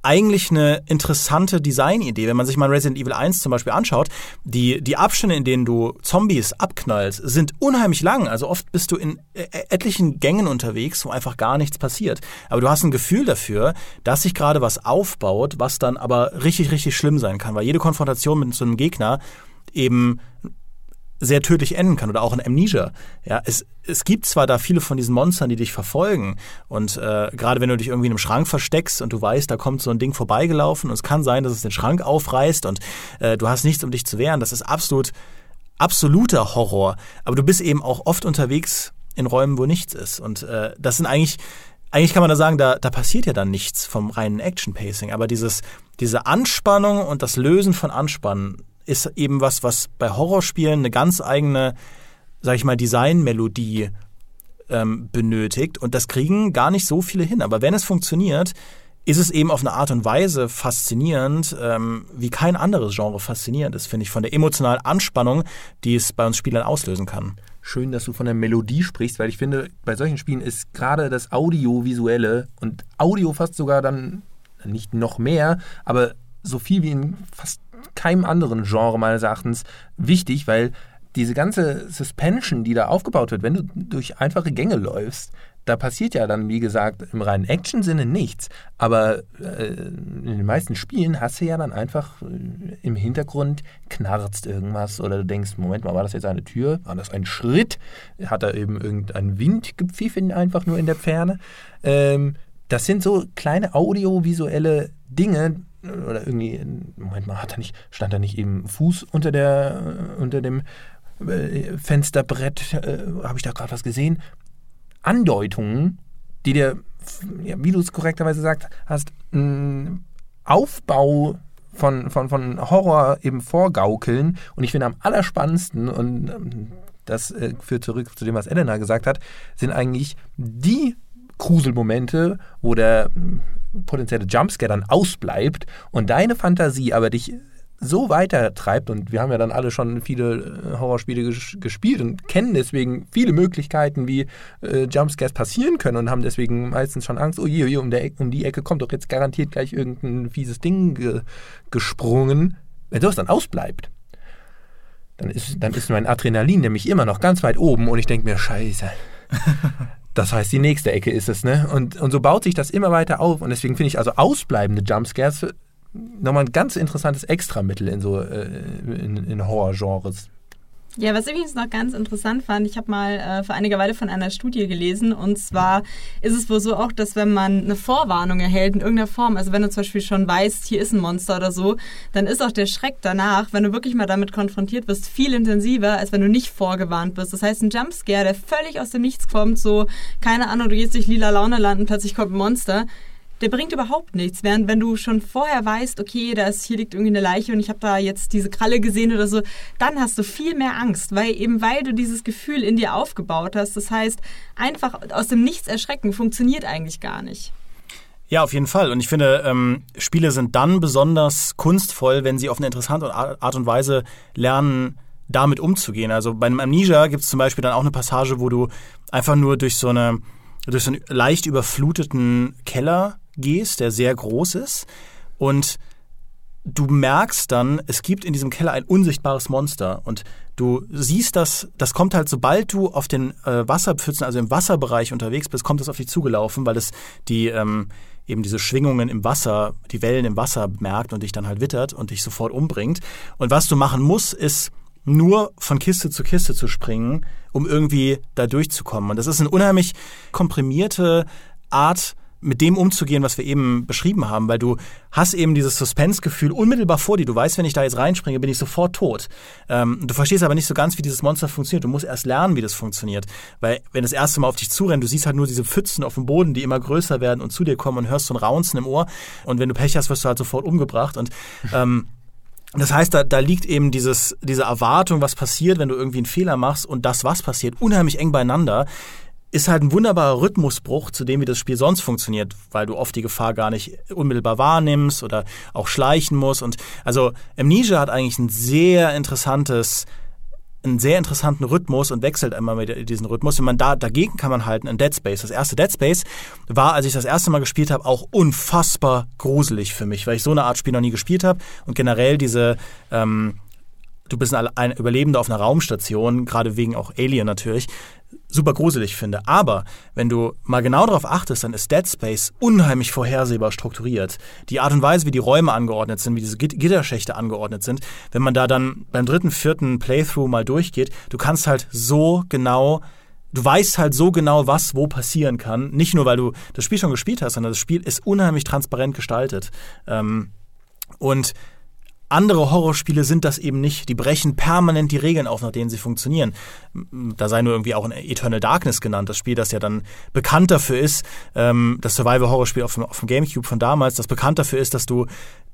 eigentlich eine interessante Designidee. Wenn man sich mal Resident Evil 1 zum Beispiel anschaut, die, die Abstände, in denen du Zombies abknallst, sind unheimlich lang. Also oft bist du in äh, etlichen Gängen unterwegs, wo einfach gar nichts passiert. Aber du hast ein Gefühl dafür, dass sich gerade was aufbaut, was dann aber richtig, richtig schlimm sein kann. Weil jede Konfrontation mit so einem Gegner eben sehr tödlich enden kann oder auch in Amnesia. Ja, es, es gibt zwar da viele von diesen Monstern, die dich verfolgen und äh, gerade wenn du dich irgendwie in einem Schrank versteckst und du weißt, da kommt so ein Ding vorbeigelaufen und es kann sein, dass es den Schrank aufreißt und äh, du hast nichts, um dich zu wehren. Das ist absolut absoluter Horror. Aber du bist eben auch oft unterwegs in Räumen, wo nichts ist und äh, das sind eigentlich eigentlich kann man da sagen, da, da passiert ja dann nichts vom reinen Action-Pacing, aber dieses, diese Anspannung und das Lösen von Anspannen ist eben was, was bei Horrorspielen eine ganz eigene, sag ich mal, Designmelodie ähm, benötigt. Und das kriegen gar nicht so viele hin. Aber wenn es funktioniert, ist es eben auf eine Art und Weise faszinierend, ähm, wie kein anderes Genre faszinierend ist, finde ich, von der emotionalen Anspannung, die es bei uns Spielern auslösen kann. Schön, dass du von der Melodie sprichst, weil ich finde, bei solchen Spielen ist gerade das Audiovisuelle und Audio fast sogar dann nicht noch mehr, aber so viel wie in fast keinem anderen Genre meines Erachtens wichtig, weil diese ganze Suspension, die da aufgebaut wird, wenn du durch einfache Gänge läufst, da passiert ja dann, wie gesagt, im reinen Action-Sinne nichts. Aber äh, in den meisten Spielen hast du ja dann einfach äh, im Hintergrund knarzt irgendwas oder du denkst, Moment mal, war das jetzt eine Tür? War das ein Schritt? Hat da eben irgendein Wind gepfiffen einfach nur in der Ferne? Ähm, das sind so kleine audiovisuelle Dinge, oder irgendwie, Moment mal, hat er nicht, stand da nicht eben Fuß unter der, unter dem äh, Fensterbrett, äh, habe ich da gerade was gesehen? Andeutungen, die dir, ja, wie du es korrekterweise sagt, hast, Aufbau von, von, von Horror eben vorgaukeln. Und ich finde am allerspannendsten, und ähm, das äh, führt zurück zu dem, was Elena gesagt hat, sind eigentlich die Gruselmomente, wo der potenzielle Jumpscare dann ausbleibt und deine Fantasie aber dich so weitertreibt und wir haben ja dann alle schon viele äh, Horrorspiele ges gespielt und kennen deswegen viele Möglichkeiten, wie äh, Jumpscares passieren können und haben deswegen meistens schon Angst, oh je, oh je um, der um die Ecke kommt doch jetzt garantiert gleich irgendein fieses Ding ge gesprungen. Wenn sowas dann ausbleibt, dann ist, dann ist mein Adrenalin nämlich immer noch ganz weit oben und ich denke mir, scheiße. Das heißt, die nächste Ecke ist es, ne? Und, und so baut sich das immer weiter auf. Und deswegen finde ich also ausbleibende Jumpscares nochmal ein ganz interessantes Extramittel in so äh, in, in Horror-Genres. Ja, was ich übrigens noch ganz interessant fand, ich habe mal äh, vor einiger Weile von einer Studie gelesen und zwar ist es wohl so auch, dass wenn man eine Vorwarnung erhält in irgendeiner Form, also wenn du zum Beispiel schon weißt, hier ist ein Monster oder so, dann ist auch der Schreck danach, wenn du wirklich mal damit konfrontiert wirst, viel intensiver, als wenn du nicht vorgewarnt wirst. Das heißt, ein Jumpscare, der völlig aus dem Nichts kommt, so, keine Ahnung, du gehst durch lila Laune landen, plötzlich kommt ein Monster, der bringt überhaupt nichts. Während wenn du schon vorher weißt, okay, da ist, hier liegt irgendwie eine Leiche und ich habe da jetzt diese Kralle gesehen oder so, dann hast du viel mehr Angst, weil eben weil du dieses Gefühl in dir aufgebaut hast. Das heißt, einfach aus dem Nichts erschrecken funktioniert eigentlich gar nicht. Ja, auf jeden Fall. Und ich finde, ähm, Spiele sind dann besonders kunstvoll, wenn sie auf eine interessante Art und Weise lernen, damit umzugehen. Also bei einem Amnesia gibt es zum Beispiel dann auch eine Passage, wo du einfach nur durch so eine durch so einen leicht überfluteten Keller gehst, der sehr groß ist und du merkst dann, es gibt in diesem Keller ein unsichtbares Monster und du siehst das, das kommt halt, sobald du auf den äh, Wasserpfützen, also im Wasserbereich unterwegs bist, kommt es auf dich zugelaufen, weil es die ähm, eben diese Schwingungen im Wasser, die Wellen im Wasser merkt und dich dann halt wittert und dich sofort umbringt. Und was du machen musst, ist nur von Kiste zu Kiste zu springen, um irgendwie da durchzukommen. Und das ist eine unheimlich komprimierte Art, mit dem umzugehen, was wir eben beschrieben haben, weil du hast eben dieses Suspense-Gefühl unmittelbar vor dir. Du weißt, wenn ich da jetzt reinspringe, bin ich sofort tot. Ähm, du verstehst aber nicht so ganz, wie dieses Monster funktioniert. Du musst erst lernen, wie das funktioniert. Weil wenn das erste Mal auf dich zurennt, du siehst halt nur diese Pfützen auf dem Boden, die immer größer werden und zu dir kommen und hörst so ein Raunzen im Ohr. Und wenn du Pech hast, wirst du halt sofort umgebracht. Und ähm, das heißt, da, da liegt eben dieses, diese Erwartung, was passiert, wenn du irgendwie einen Fehler machst und das, was passiert, unheimlich eng beieinander ist halt ein wunderbarer Rhythmusbruch zu dem, wie das Spiel sonst funktioniert, weil du oft die Gefahr gar nicht unmittelbar wahrnimmst oder auch schleichen musst. Und also Amnesia hat eigentlich ein sehr interessantes einen sehr interessanten Rhythmus und wechselt immer mit diesen Rhythmus. Und man da, dagegen kann man halten in Dead Space. Das erste Dead Space war, als ich das erste Mal gespielt habe, auch unfassbar gruselig für mich, weil ich so eine Art Spiel noch nie gespielt habe und generell diese ähm, du bist ein Überlebender auf einer Raumstation, gerade wegen auch Alien natürlich, super gruselig finde. Aber wenn du mal genau darauf achtest, dann ist Dead Space unheimlich vorhersehbar strukturiert. Die Art und Weise, wie die Räume angeordnet sind, wie diese Gitterschächte angeordnet sind, wenn man da dann beim dritten, vierten Playthrough mal durchgeht, du kannst halt so genau du weißt halt so genau, was wo passieren kann. Nicht nur, weil du das Spiel schon gespielt hast, sondern das Spiel ist unheimlich transparent gestaltet. Ähm, und andere Horrorspiele sind das eben nicht. Die brechen permanent die Regeln auf, nach denen sie funktionieren. Da sei nur irgendwie auch ein Eternal Darkness genannt, das Spiel, das ja dann bekannt dafür ist, ähm, das Survival-Horror-Spiel auf auf dem Gamecube von damals, das bekannt dafür ist, dass du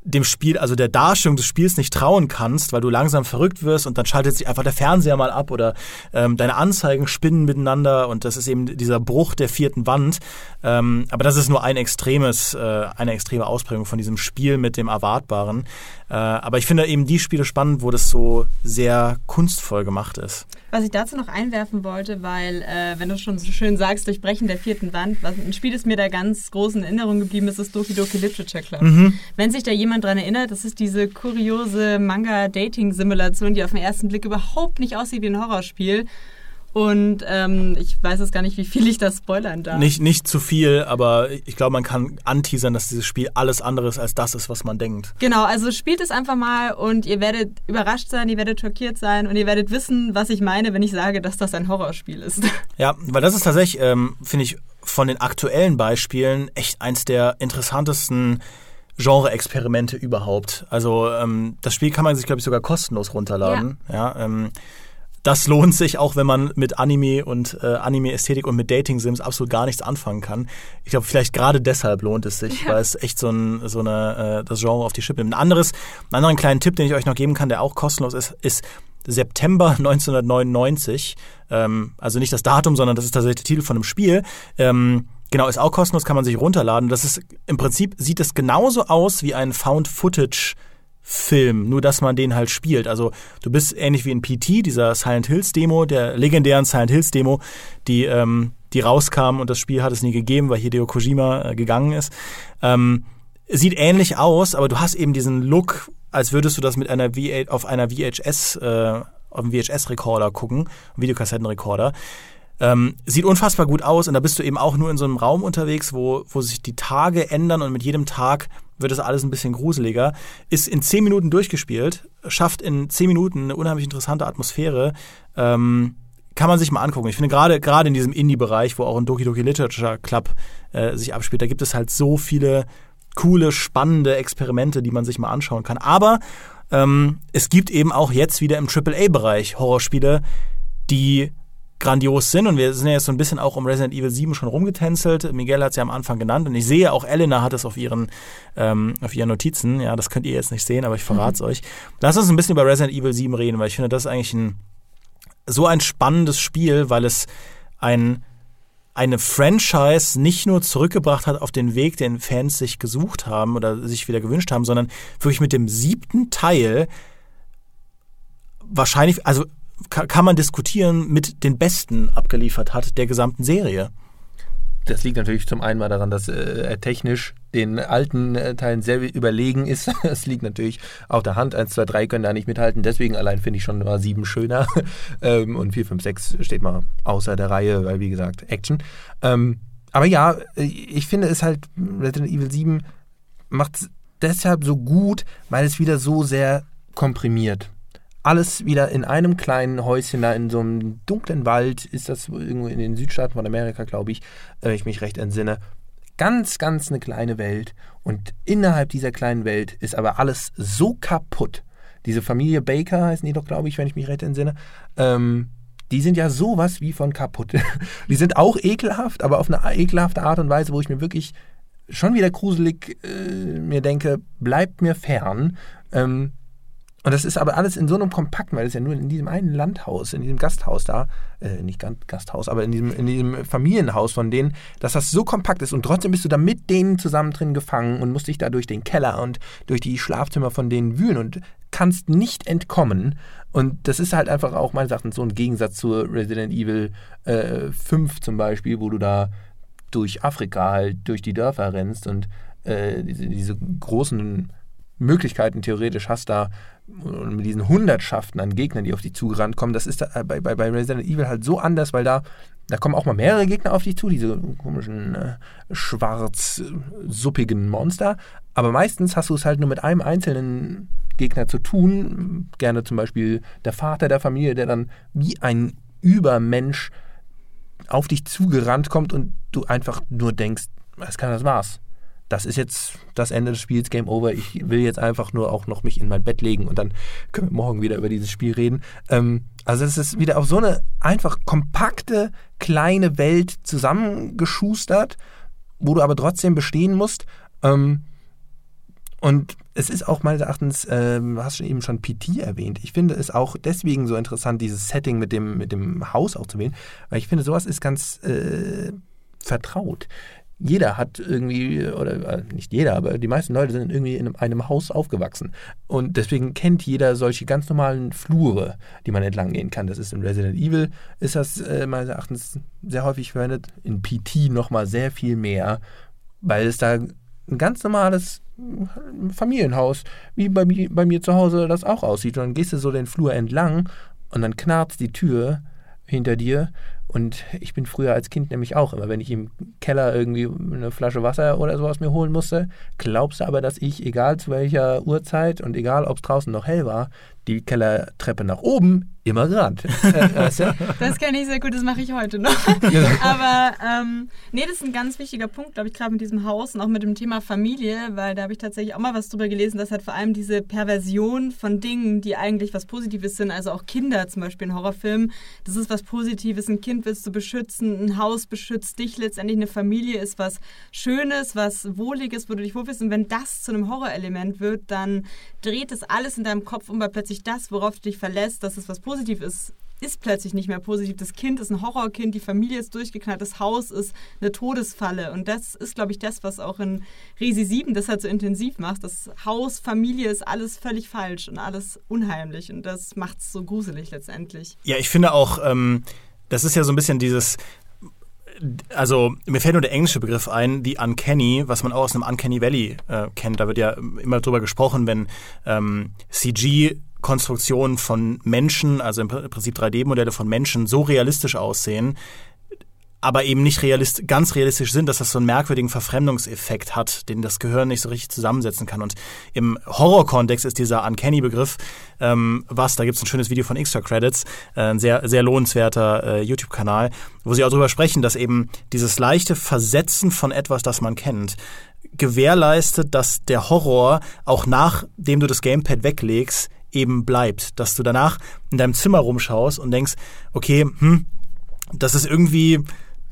dem Spiel, also der Darstellung des Spiels nicht trauen kannst, weil du langsam verrückt wirst und dann schaltet sich einfach der Fernseher mal ab oder ähm, deine Anzeigen spinnen miteinander und das ist eben dieser Bruch der vierten Wand. Ähm, aber das ist nur ein extremes, äh, eine extreme Ausprägung von diesem Spiel mit dem Erwartbaren. Äh, aber ich finde eben die Spiele spannend, wo das so sehr kunstvoll gemacht ist. Was ich dazu noch einwerfen wollte, weil, äh, wenn du schon so schön sagst, Durchbrechen der vierten Wand, was ein Spiel, das mir da ganz groß in Erinnerung geblieben ist, ist Doki Doki Literature Club. Mhm. Wenn sich da jemand dran erinnert, das ist diese kuriose Manga-Dating-Simulation, die auf den ersten Blick überhaupt nicht aussieht wie ein Horrorspiel. Und ähm, ich weiß jetzt gar nicht, wie viel ich da spoilern darf. Nicht, nicht zu viel, aber ich glaube, man kann anteasern, dass dieses Spiel alles anderes als das ist, was man denkt. Genau, also spielt es einfach mal und ihr werdet überrascht sein, ihr werdet schockiert sein und ihr werdet wissen, was ich meine, wenn ich sage, dass das ein Horrorspiel ist. Ja, weil das ist tatsächlich, ähm, finde ich, von den aktuellen Beispielen echt eins der interessantesten Genre-Experimente überhaupt. Also ähm, das Spiel kann man sich, glaube ich, sogar kostenlos runterladen. Ja. ja ähm, das lohnt sich, auch wenn man mit Anime und äh, Anime-Ästhetik und mit Dating-Sims absolut gar nichts anfangen kann. Ich glaube, vielleicht gerade deshalb lohnt es sich, ja. weil es echt so, ein, so eine, äh, das Genre auf die Schippe nimmt. Ein anderes, einen anderen kleinen Tipp, den ich euch noch geben kann, der auch kostenlos ist, ist September 1999. Ähm, also nicht das Datum, sondern das ist tatsächlich der Titel von einem Spiel. Ähm, genau, ist auch kostenlos, kann man sich runterladen. Das ist im Prinzip sieht es genauso aus wie ein Found Footage Film, nur dass man den halt spielt. Also du bist ähnlich wie in PT, dieser Silent Hills Demo, der legendären Silent Hills Demo, die, ähm, die rauskam und das Spiel hat es nie gegeben, weil Hideo Kojima äh, gegangen ist. Ähm, sieht ähnlich aus, aber du hast eben diesen Look, als würdest du das mit einer v auf einer VHS, äh, auf einem VHS-Rekorder gucken, Videokassettenrekorder. Ähm, sieht unfassbar gut aus und da bist du eben auch nur in so einem Raum unterwegs, wo, wo sich die Tage ändern und mit jedem Tag wird das alles ein bisschen gruseliger. Ist in zehn Minuten durchgespielt, schafft in zehn Minuten eine unheimlich interessante Atmosphäre. Ähm, kann man sich mal angucken. Ich finde gerade gerade in diesem Indie-Bereich, wo auch ein Doki Doki Literature Club äh, sich abspielt, da gibt es halt so viele coole, spannende Experimente, die man sich mal anschauen kann. Aber ähm, es gibt eben auch jetzt wieder im AAA-Bereich Horrorspiele, die grandios sind und wir sind ja jetzt so ein bisschen auch um Resident Evil 7 schon rumgetänzelt. Miguel hat es ja am Anfang genannt und ich sehe auch Elena hat es auf ihren, ähm, auf ihren Notizen. Ja, das könnt ihr jetzt nicht sehen, aber ich verrate es mhm. euch. Lass uns ein bisschen über Resident Evil 7 reden, weil ich finde, das ist eigentlich ein, so ein spannendes Spiel, weil es ein, eine Franchise nicht nur zurückgebracht hat auf den Weg, den Fans sich gesucht haben oder sich wieder gewünscht haben, sondern wirklich mit dem siebten Teil wahrscheinlich, also kann man diskutieren, mit den Besten abgeliefert hat der gesamten Serie. Das liegt natürlich zum einen mal daran, dass äh, er technisch den alten äh, Teilen sehr überlegen ist. Das liegt natürlich auf der Hand. 1, 2, 3 können da nicht mithalten. Deswegen allein finde ich schon mal 7 schöner. ähm, und 4, 5, 6 steht mal außer der Reihe, weil wie gesagt, Action. Ähm, aber ja, äh, ich finde es halt, Resident Evil 7 macht es deshalb so gut, weil es wieder so sehr komprimiert alles wieder in einem kleinen Häuschen da in so einem dunklen Wald, ist das irgendwo in den Südstaaten von Amerika, glaube ich, wenn ich mich recht entsinne. Ganz, ganz eine kleine Welt und innerhalb dieser kleinen Welt ist aber alles so kaputt. Diese Familie Baker heißen die doch, glaube ich, wenn ich mich recht entsinne. Ähm, die sind ja sowas wie von kaputt. die sind auch ekelhaft, aber auf eine ekelhafte Art und Weise, wo ich mir wirklich schon wieder gruselig äh, mir denke, bleibt mir fern. Ähm, und das ist aber alles in so einem kompakten, weil es ja nur in diesem einen Landhaus, in diesem Gasthaus da, äh, nicht Gasthaus, aber in diesem, in diesem Familienhaus von denen, dass das so kompakt ist und trotzdem bist du da mit denen zusammen drin gefangen und musst dich da durch den Keller und durch die Schlafzimmer von denen wühlen und kannst nicht entkommen. Und das ist halt einfach auch meines Erachtens so ein Gegensatz zu Resident Evil äh, 5 zum Beispiel, wo du da durch Afrika halt durch die Dörfer rennst und äh, diese, diese großen Möglichkeiten theoretisch hast, da mit diesen Hundertschaften an Gegnern, die auf dich zugerannt kommen, das ist da, äh, bei, bei, bei Resident Evil halt so anders, weil da, da kommen auch mal mehrere Gegner auf dich zu, diese komischen äh, schwarz-suppigen Monster. Aber meistens hast du es halt nur mit einem einzelnen Gegner zu tun. Gerne zum Beispiel der Vater der Familie, der dann wie ein Übermensch auf dich zugerannt kommt und du einfach nur denkst, was kann das war's das ist jetzt das Ende des Spiels, Game Over. Ich will jetzt einfach nur auch noch mich in mein Bett legen und dann können wir morgen wieder über dieses Spiel reden. Ähm, also es ist wieder auf so eine einfach kompakte, kleine Welt zusammengeschustert, wo du aber trotzdem bestehen musst. Ähm, und es ist auch meines Erachtens, äh, hast du eben schon PT erwähnt. Ich finde es auch deswegen so interessant, dieses Setting mit dem, mit dem Haus auch zu wählen, weil ich finde, sowas ist ganz äh, vertraut jeder hat irgendwie, oder äh, nicht jeder, aber die meisten Leute sind irgendwie in einem Haus aufgewachsen. Und deswegen kennt jeder solche ganz normalen Flure, die man entlang gehen kann. Das ist in Resident Evil, ist das äh, meines Erachtens sehr häufig verwendet. In PT nochmal sehr viel mehr, weil es da ein ganz normales Familienhaus, wie bei, bei mir zu Hause das auch aussieht. Und dann gehst du so den Flur entlang und dann knarzt die Tür hinter dir und ich bin früher als Kind nämlich auch immer, wenn ich im Keller irgendwie eine Flasche Wasser oder sowas mir holen musste, glaubst du aber, dass ich, egal zu welcher Uhrzeit und egal ob es draußen noch hell war, die Kellertreppe nach oben immer gerannt. Äh? Das kenne ich sehr gut, das mache ich heute noch. Aber ähm, nee, das ist ein ganz wichtiger Punkt, glaube ich, gerade mit diesem Haus und auch mit dem Thema Familie, weil da habe ich tatsächlich auch mal was drüber gelesen, dass halt vor allem diese Perversion von Dingen, die eigentlich was Positives sind, also auch Kinder zum Beispiel in Horrorfilmen, das ist was Positives, ein Kind willst du beschützen, ein Haus beschützt dich letztendlich, eine Familie ist was Schönes, was Wohliges, wo du dich wohlfühlst und wenn das zu einem Horrorelement wird, dann dreht es alles in deinem Kopf um, weil plötzlich das, worauf du dich verlässt, dass es was positiv ist, ist plötzlich nicht mehr positiv. Das Kind ist ein Horrorkind, die Familie ist durchgeknallt, das Haus ist eine Todesfalle. Und das ist, glaube ich, das, was auch in Resi 7 das halt so intensiv macht. Das Haus, Familie ist alles völlig falsch und alles unheimlich. Und das macht es so gruselig letztendlich. Ja, ich finde auch, ähm, das ist ja so ein bisschen dieses, also mir fällt nur der englische Begriff ein, die Uncanny, was man auch aus einem Uncanny Valley äh, kennt. Da wird ja immer drüber gesprochen, wenn ähm, CG Konstruktionen von Menschen, also im Prinzip 3D-Modelle von Menschen, so realistisch aussehen, aber eben nicht realist, ganz realistisch sind, dass das so einen merkwürdigen Verfremdungseffekt hat, den das Gehirn nicht so richtig zusammensetzen kann. Und im Horror-Kontext ist dieser Uncanny-Begriff, ähm, was, da gibt es ein schönes Video von Extra Credits, äh, ein sehr, sehr lohnenswerter äh, YouTube-Kanal, wo sie auch darüber sprechen, dass eben dieses leichte Versetzen von etwas, das man kennt, gewährleistet, dass der Horror auch nachdem du das Gamepad weglegst, eben bleibt. Dass du danach in deinem Zimmer rumschaust und denkst, okay, hm, das ist irgendwie,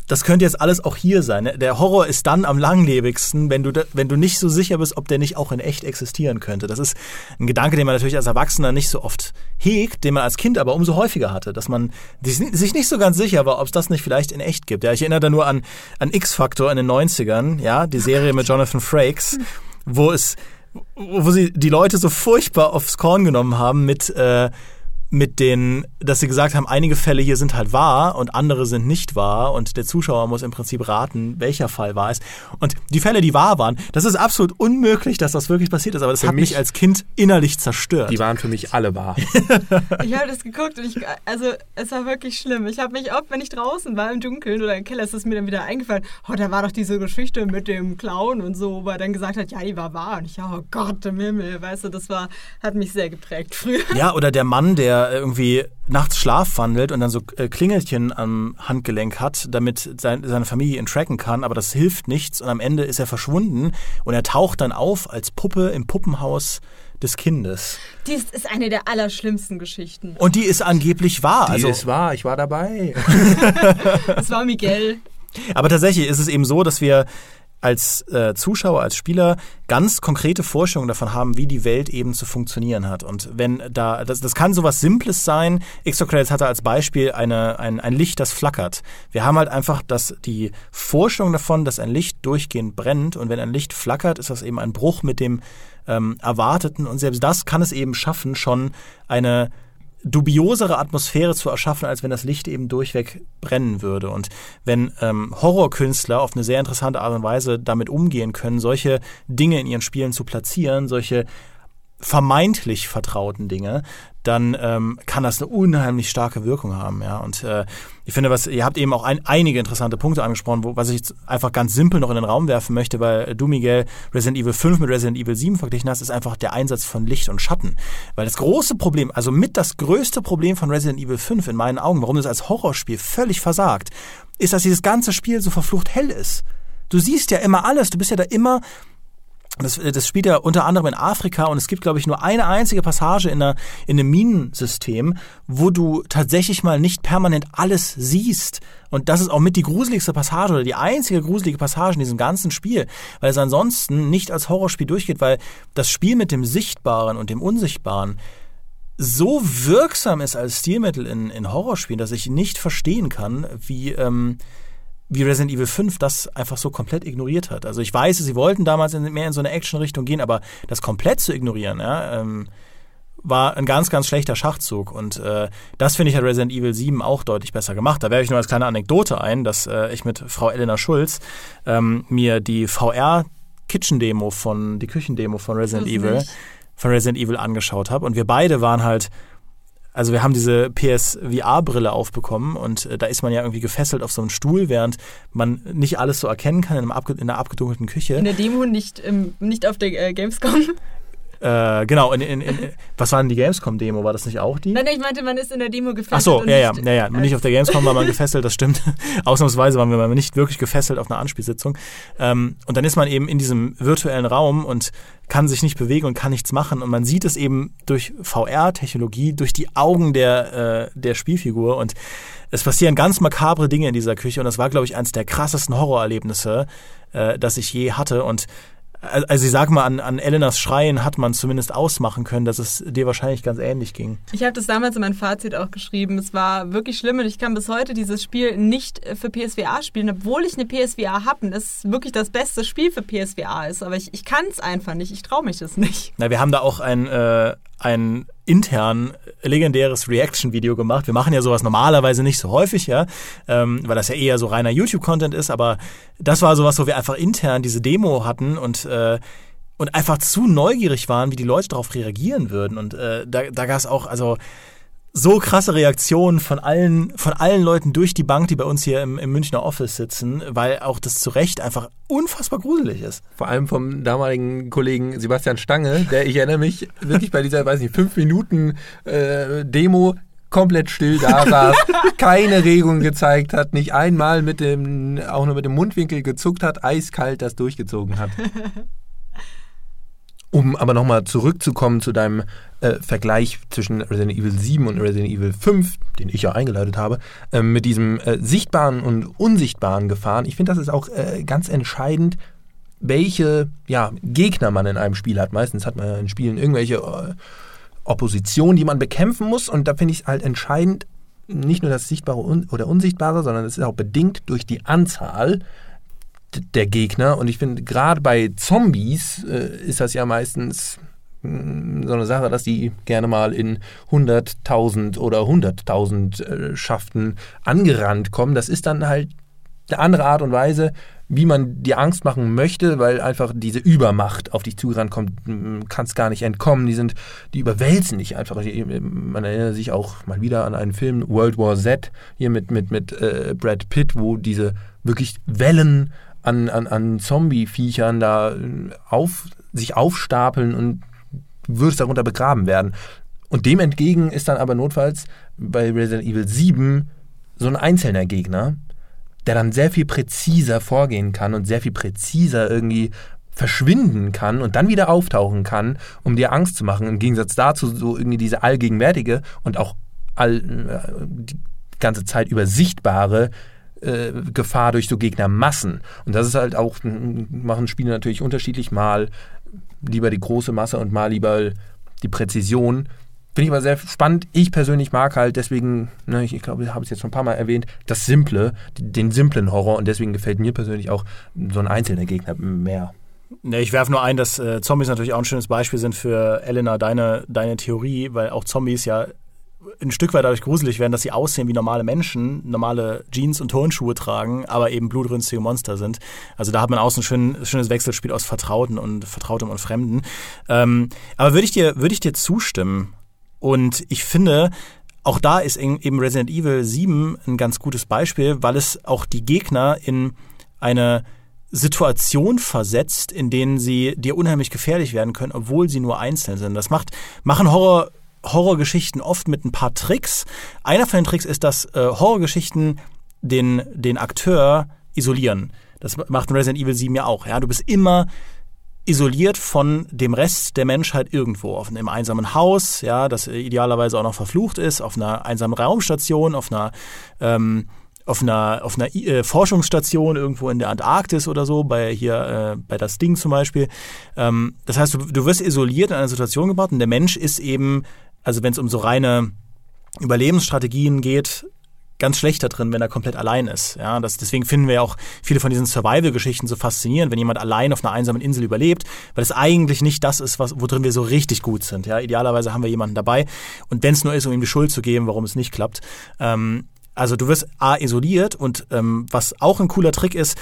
das könnte jetzt alles auch hier sein. Ne? Der Horror ist dann am langlebigsten, wenn du, wenn du nicht so sicher bist, ob der nicht auch in echt existieren könnte. Das ist ein Gedanke, den man natürlich als Erwachsener nicht so oft hegt, den man als Kind aber umso häufiger hatte, dass man sich nicht so ganz sicher war, ob es das nicht vielleicht in echt gibt. Ja, ich erinnere da nur an, an X-Factor in den 90ern, ja, die Serie mit Jonathan Frakes, wo es wo sie die Leute so furchtbar aufs Korn genommen haben mit, äh, mit den, dass sie gesagt haben, einige Fälle hier sind halt wahr und andere sind nicht wahr und der Zuschauer muss im Prinzip raten, welcher Fall wahr ist. Und die Fälle, die wahr waren, das ist absolut unmöglich, dass das wirklich passiert ist, aber das für hat mich, mich als Kind innerlich zerstört. Die waren für mich alle wahr. ich habe das geguckt und ich, also es war wirklich schlimm. Ich habe mich oft, wenn ich draußen war im Dunkeln oder im Keller, ist es mir dann wieder eingefallen, oh, da war doch diese Geschichte mit dem Clown und so, wo er dann gesagt hat, ja, die war wahr. Und ich, oh Gott im Himmel, weißt du, das war, hat mich sehr geprägt früher. Ja, oder der Mann, der irgendwie nachts schlafwandelt und dann so äh, Klingelchen am Handgelenk hat, damit sein, seine Familie ihn tracken kann, aber das hilft nichts und am Ende ist er verschwunden und er taucht dann auf als Puppe im Puppenhaus des Kindes. Dies ist eine der allerschlimmsten Geschichten. Und die ist angeblich wahr. Die also, ist wahr, ich war dabei. Es war Miguel. Aber tatsächlich ist es eben so, dass wir als äh, Zuschauer, als Spieler ganz konkrete Vorstellungen davon haben, wie die Welt eben zu funktionieren hat. Und wenn da, das, das kann sowas Simples sein. Exocredits hatte als Beispiel eine, ein, ein Licht, das flackert. Wir haben halt einfach das, die Vorstellung davon, dass ein Licht durchgehend brennt und wenn ein Licht flackert, ist das eben ein Bruch mit dem ähm, Erwarteten und selbst das kann es eben schaffen, schon eine dubiosere Atmosphäre zu erschaffen, als wenn das Licht eben durchweg brennen würde. Und wenn ähm, Horrorkünstler auf eine sehr interessante Art und Weise damit umgehen können, solche Dinge in ihren Spielen zu platzieren, solche vermeintlich vertrauten Dinge, dann ähm, kann das eine unheimlich starke Wirkung haben. Ja? Und äh, ich finde, was ihr habt eben auch ein, einige interessante Punkte angesprochen, wo, was ich jetzt einfach ganz simpel noch in den Raum werfen möchte, weil du, Miguel, Resident Evil 5 mit Resident Evil 7 verglichen hast, ist einfach der Einsatz von Licht und Schatten. Weil das große Problem, also mit das größte Problem von Resident Evil 5 in meinen Augen, warum das als Horrorspiel völlig versagt, ist, dass dieses ganze Spiel so verflucht hell ist. Du siehst ja immer alles, du bist ja da immer das, das spielt ja unter anderem in Afrika und es gibt, glaube ich, nur eine einzige Passage in, einer, in einem Minensystem, wo du tatsächlich mal nicht permanent alles siehst. Und das ist auch mit die gruseligste Passage oder die einzige gruselige Passage in diesem ganzen Spiel, weil es ansonsten nicht als Horrorspiel durchgeht, weil das Spiel mit dem Sichtbaren und dem Unsichtbaren so wirksam ist als Stilmittel in, in Horrorspielen, dass ich nicht verstehen kann, wie. Ähm, wie Resident Evil 5 das einfach so komplett ignoriert hat. Also ich weiß, sie wollten damals in, mehr in so eine Action-Richtung gehen, aber das komplett zu ignorieren, ja, ähm, war ein ganz, ganz schlechter Schachzug. Und äh, das finde ich hat Resident Evil 7 auch deutlich besser gemacht. Da werfe ich nur als kleine Anekdote ein, dass äh, ich mit Frau Elena Schulz ähm, mir die VR Kitchen Demo von die Küchendemo von Resident Evil von Resident Evil angeschaut habe und wir beide waren halt also wir haben diese PSVR-Brille aufbekommen und äh, da ist man ja irgendwie gefesselt auf so einen Stuhl, während man nicht alles so erkennen kann in, einem in einer abgedunkelten Küche. In der Demo nicht, ähm, nicht auf der äh, Gamescom? Äh, genau, in, in, in, was war denn die Gamescom-Demo? War das nicht auch die? Nein, ich meinte, man ist in der Demo gefesselt. Ach so, ja, ja, ja, ja. Nicht auf der Gamescom war man gefesselt, das stimmt. Ausnahmsweise waren wir mal nicht wirklich gefesselt auf einer Anspielsitzung. Ähm, und dann ist man eben in diesem virtuellen Raum und kann sich nicht bewegen und kann nichts machen. Und man sieht es eben durch VR-Technologie, durch die Augen der, äh, der Spielfigur. Und es passieren ganz makabre Dinge in dieser Küche. Und das war, glaube ich, eines der krassesten Horrorerlebnisse, äh, das ich je hatte. Und äh, also ich sag mal, an, an Elenas Schreien hat man zumindest ausmachen können, dass es dir wahrscheinlich ganz ähnlich ging. Ich habe das damals in mein Fazit auch geschrieben. Es war wirklich schlimm und ich kann bis heute dieses Spiel nicht äh, für PSVR spielen, obwohl ich eine PSVR habe und es wirklich das beste Spiel für PSVR ist. Aber ich, ich kann es einfach nicht. Ich traue mich das nicht. Na, wir haben da auch ein, äh, ein intern legendäres Reaction-Video gemacht. Wir machen ja sowas normalerweise nicht so häufig, ja, ähm, weil das ja eher so reiner YouTube-Content ist, aber das war sowas, wo wir einfach intern diese Demo hatten und äh, und einfach zu neugierig waren, wie die Leute darauf reagieren würden. Und äh, da, da gab es auch, also so krasse Reaktionen von allen, von allen Leuten durch die Bank, die bei uns hier im, im Münchner Office sitzen, weil auch das zu Recht einfach unfassbar gruselig ist. Vor allem vom damaligen Kollegen Sebastian Stange, der, ich erinnere mich, wirklich bei dieser, weiß nicht, fünf Minuten äh, Demo komplett still da saß, keine Regung gezeigt hat, nicht einmal mit dem, auch nur mit dem Mundwinkel gezuckt hat, eiskalt das durchgezogen hat. Um aber nochmal zurückzukommen zu deinem äh, Vergleich zwischen Resident Evil 7 und Resident Evil 5, den ich ja eingeleitet habe, äh, mit diesem äh, sichtbaren und unsichtbaren Gefahren. Ich finde, das ist auch äh, ganz entscheidend, welche ja, Gegner man in einem Spiel hat. Meistens hat man in Spielen irgendwelche äh, Opposition, die man bekämpfen muss. Und da finde ich es halt entscheidend, nicht nur das Sichtbare oder Unsichtbare, sondern es ist auch bedingt durch die Anzahl der Gegner. Und ich finde, gerade bei Zombies äh, ist das ja meistens mh, so eine Sache, dass die gerne mal in 100.000 oder 100.000 äh, Schaften angerannt kommen. Das ist dann halt eine andere Art und Weise, wie man dir Angst machen möchte, weil einfach diese Übermacht auf dich zugerannt kommt, m, kannst gar nicht entkommen, die sind, die überwälzen dich einfach. Man erinnert sich auch mal wieder an einen Film, World War Z, hier mit, mit, mit äh, Brad Pitt, wo diese wirklich Wellen an, an, an Zombie-Viechern da äh, auf, sich aufstapeln und würdest darunter begraben werden. Und dem entgegen ist dann aber notfalls bei Resident Evil 7 so ein einzelner Gegner, der dann sehr viel präziser vorgehen kann und sehr viel präziser irgendwie verschwinden kann und dann wieder auftauchen kann, um dir Angst zu machen. Im Gegensatz dazu so irgendwie diese allgegenwärtige und auch all, äh, die ganze Zeit über sichtbare äh, Gefahr durch so Gegnermassen. Und das ist halt auch, machen Spiele natürlich unterschiedlich, mal lieber die große Masse und mal lieber die Präzision. Finde ich aber sehr spannend. Ich persönlich mag halt deswegen, ne, ich, ich glaube, ich habe es jetzt schon ein paar Mal erwähnt, das Simple, den simplen Horror und deswegen gefällt mir persönlich auch so ein einzelner Gegner mehr. Ne, ich werfe nur ein, dass äh, Zombies natürlich auch ein schönes Beispiel sind für Elena, deine, deine Theorie, weil auch Zombies ja ein Stück weit dadurch gruselig werden, dass sie aussehen wie normale Menschen, normale Jeans und Turnschuhe tragen, aber eben blutrünstige Monster sind. Also da hat man auch ein schön, schönes Wechselspiel aus Vertrauten und Vertrautem und Fremden. Ähm, aber würde ich dir, würde ich dir zustimmen? Und ich finde, auch da ist eben Resident Evil 7 ein ganz gutes Beispiel, weil es auch die Gegner in eine Situation versetzt, in denen sie dir unheimlich gefährlich werden können, obwohl sie nur einzeln sind. Das macht, machen Horror, Horrorgeschichten oft mit ein paar Tricks. Einer von den Tricks ist, dass äh, Horrorgeschichten den, den Akteur isolieren. Das macht Resident Evil 7 ja auch. Ja? Du bist immer isoliert von dem Rest der Menschheit irgendwo, auf einem einsamen Haus, ja, das idealerweise auch noch verflucht ist, auf einer einsamen Raumstation, auf einer ähm, auf einer, auf einer äh, Forschungsstation irgendwo in der Antarktis oder so, bei hier, äh, bei das Ding zum Beispiel. Ähm, das heißt, du, du wirst isoliert in eine Situation gebracht und der Mensch ist eben, also wenn es um so reine Überlebensstrategien geht, ganz schlecht da drin, wenn er komplett allein ist. Ja, das, deswegen finden wir auch viele von diesen Survival-Geschichten so faszinierend, wenn jemand allein auf einer einsamen Insel überlebt, weil es eigentlich nicht das ist, was, worin wir so richtig gut sind. Ja, idealerweise haben wir jemanden dabei und wenn es nur ist, um ihm die Schuld zu geben, warum es nicht klappt. Ähm, also du wirst A isoliert und ähm, was auch ein cooler Trick ist,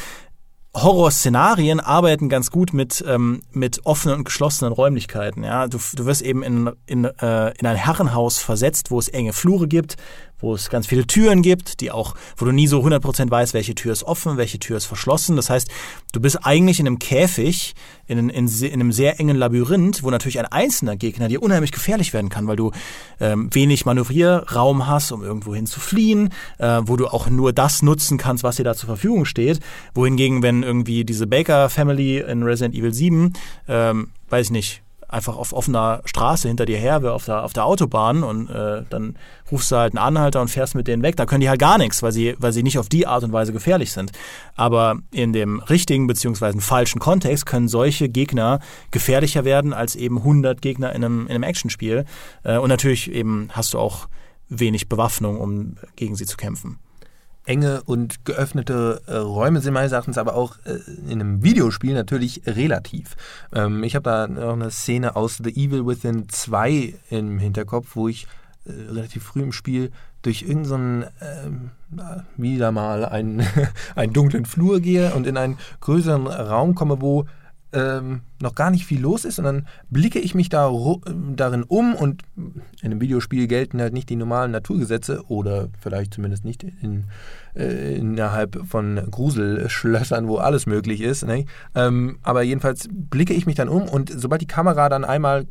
Horrorszenarien arbeiten ganz gut mit, ähm, mit offenen und geschlossenen Räumlichkeiten. Ja? Du, du wirst eben in, in, äh, in ein Herrenhaus versetzt, wo es enge Flure gibt, wo es ganz viele Türen gibt, die auch, wo du nie so 100% weißt, welche Tür ist offen, welche Tür ist verschlossen. Das heißt, du bist eigentlich in einem Käfig, in, in, in einem sehr engen Labyrinth, wo natürlich ein einzelner Gegner dir unheimlich gefährlich werden kann, weil du ähm, wenig Manövrierraum hast, um irgendwohin zu fliehen, äh, wo du auch nur das nutzen kannst, was dir da zur Verfügung steht. Wohingegen, wenn irgendwie diese Baker Family in Resident Evil 7, ähm, weiß ich nicht, einfach auf offener Straße hinter dir her, auf der, auf der Autobahn und äh, dann rufst du halt einen Anhalter und fährst mit denen weg. Da können die halt gar nichts, weil sie, weil sie nicht auf die Art und Weise gefährlich sind. Aber in dem richtigen beziehungsweise falschen Kontext können solche Gegner gefährlicher werden als eben 100 Gegner in einem, in einem Actionspiel. Äh, und natürlich eben hast du auch wenig Bewaffnung, um gegen sie zu kämpfen enge und geöffnete äh, Räume sind meines Erachtens aber auch äh, in einem Videospiel natürlich relativ. Ähm, ich habe da noch eine Szene aus The Evil Within 2 im Hinterkopf, wo ich äh, relativ früh im Spiel durch irgendeinen so äh, wieder mal einen, einen dunklen Flur gehe und in einen größeren Raum komme, wo ähm, noch gar nicht viel los ist und dann blicke ich mich da darin um und in einem Videospiel gelten halt nicht die normalen Naturgesetze oder vielleicht zumindest nicht in, äh, innerhalb von Gruselschlössern, wo alles möglich ist. Ne? Ähm, aber jedenfalls blicke ich mich dann um und sobald die Kamera dann einmal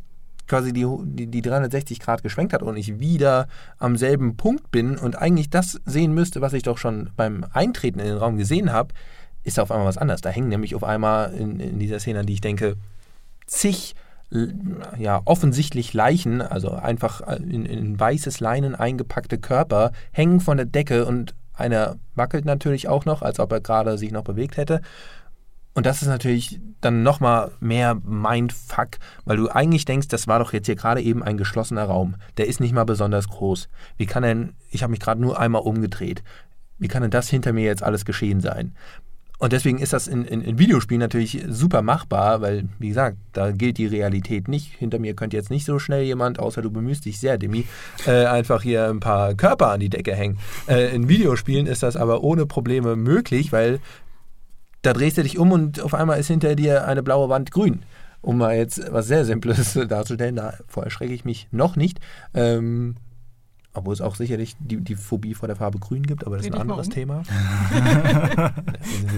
quasi die, die, die 360 Grad geschwenkt hat und ich wieder am selben Punkt bin und eigentlich das sehen müsste, was ich doch schon beim Eintreten in den Raum gesehen habe, ist da auf einmal was anderes. Da hängen nämlich auf einmal in, in dieser Szene, an die ich denke, zig ja, offensichtlich Leichen, also einfach in, in weißes Leinen eingepackte Körper, hängen von der Decke und einer wackelt natürlich auch noch, als ob er gerade sich noch bewegt hätte. Und das ist natürlich dann nochmal mehr Mindfuck, weil du eigentlich denkst, das war doch jetzt hier gerade eben ein geschlossener Raum. Der ist nicht mal besonders groß. Wie kann denn, ich habe mich gerade nur einmal umgedreht. Wie kann denn das hinter mir jetzt alles geschehen sein? Und deswegen ist das in, in, in, Videospielen natürlich super machbar, weil, wie gesagt, da gilt die Realität nicht. Hinter mir könnte jetzt nicht so schnell jemand, außer du bemühst dich sehr, Demi, äh, einfach hier ein paar Körper an die Decke hängen. Äh, in Videospielen ist das aber ohne Probleme möglich, weil da drehst du dich um und auf einmal ist hinter dir eine blaue Wand grün. Um mal jetzt was sehr Simples darzustellen, davor erschrecke ich mich noch nicht. Ähm, obwohl es auch sicherlich die, die Phobie vor der Farbe Grün gibt, aber das ist ein anderes um. Thema.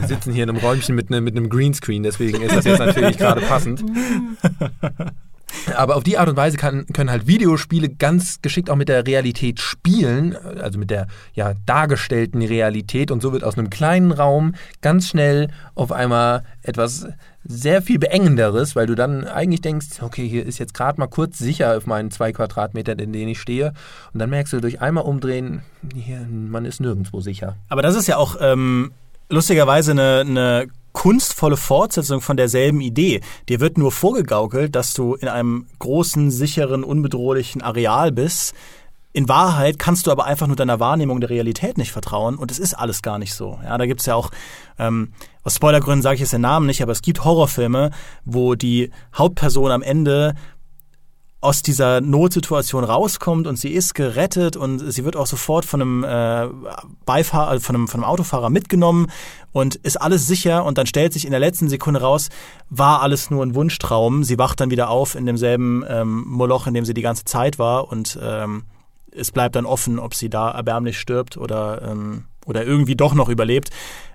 Wir sitzen hier in einem Räumchen mit, ne, mit einem Greenscreen, deswegen ist das jetzt natürlich gerade passend. Aber auf die Art und Weise kann, können halt Videospiele ganz geschickt auch mit der Realität spielen, also mit der ja dargestellten Realität und so wird aus einem kleinen Raum ganz schnell auf einmal etwas sehr viel beengenderes, weil du dann eigentlich denkst, okay, hier ist jetzt gerade mal kurz sicher auf meinen zwei Quadratmetern, in denen ich stehe. Und dann merkst du durch einmal umdrehen, hier, man ist nirgendwo sicher. Aber das ist ja auch ähm, lustigerweise eine, eine kunstvolle Fortsetzung von derselben Idee. Dir wird nur vorgegaukelt, dass du in einem großen, sicheren, unbedrohlichen Areal bist. In Wahrheit kannst du aber einfach nur deiner Wahrnehmung der Realität nicht vertrauen und es ist alles gar nicht so. Ja, da gibt's ja auch, ähm, aus Spoilergründen sage ich jetzt den Namen nicht, aber es gibt Horrorfilme, wo die Hauptperson am Ende aus dieser Notsituation rauskommt und sie ist gerettet und sie wird auch sofort von einem äh, Beifahrer, also von einem, von einem Autofahrer mitgenommen und ist alles sicher und dann stellt sich in der letzten Sekunde raus, war alles nur ein Wunschtraum. Sie wacht dann wieder auf in demselben ähm, Moloch, in dem sie die ganze Zeit war und ähm, es bleibt dann offen, ob sie da erbärmlich stirbt oder, ähm, oder irgendwie doch noch überlebt.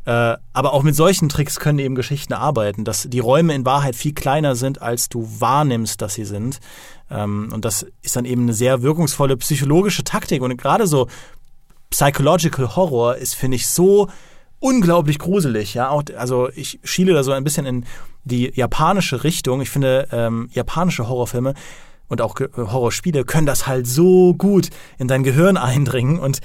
Äh, aber auch mit solchen Tricks können eben Geschichten arbeiten, dass die Räume in Wahrheit viel kleiner sind, als du wahrnimmst, dass sie sind. Ähm, und das ist dann eben eine sehr wirkungsvolle psychologische Taktik. Und gerade so Psychological Horror ist, finde ich, so unglaublich gruselig. Ja, auch, also ich schiele da so ein bisschen in die japanische Richtung. Ich finde, ähm, japanische Horrorfilme und auch Horrorspiele können das halt so gut in dein Gehirn eindringen und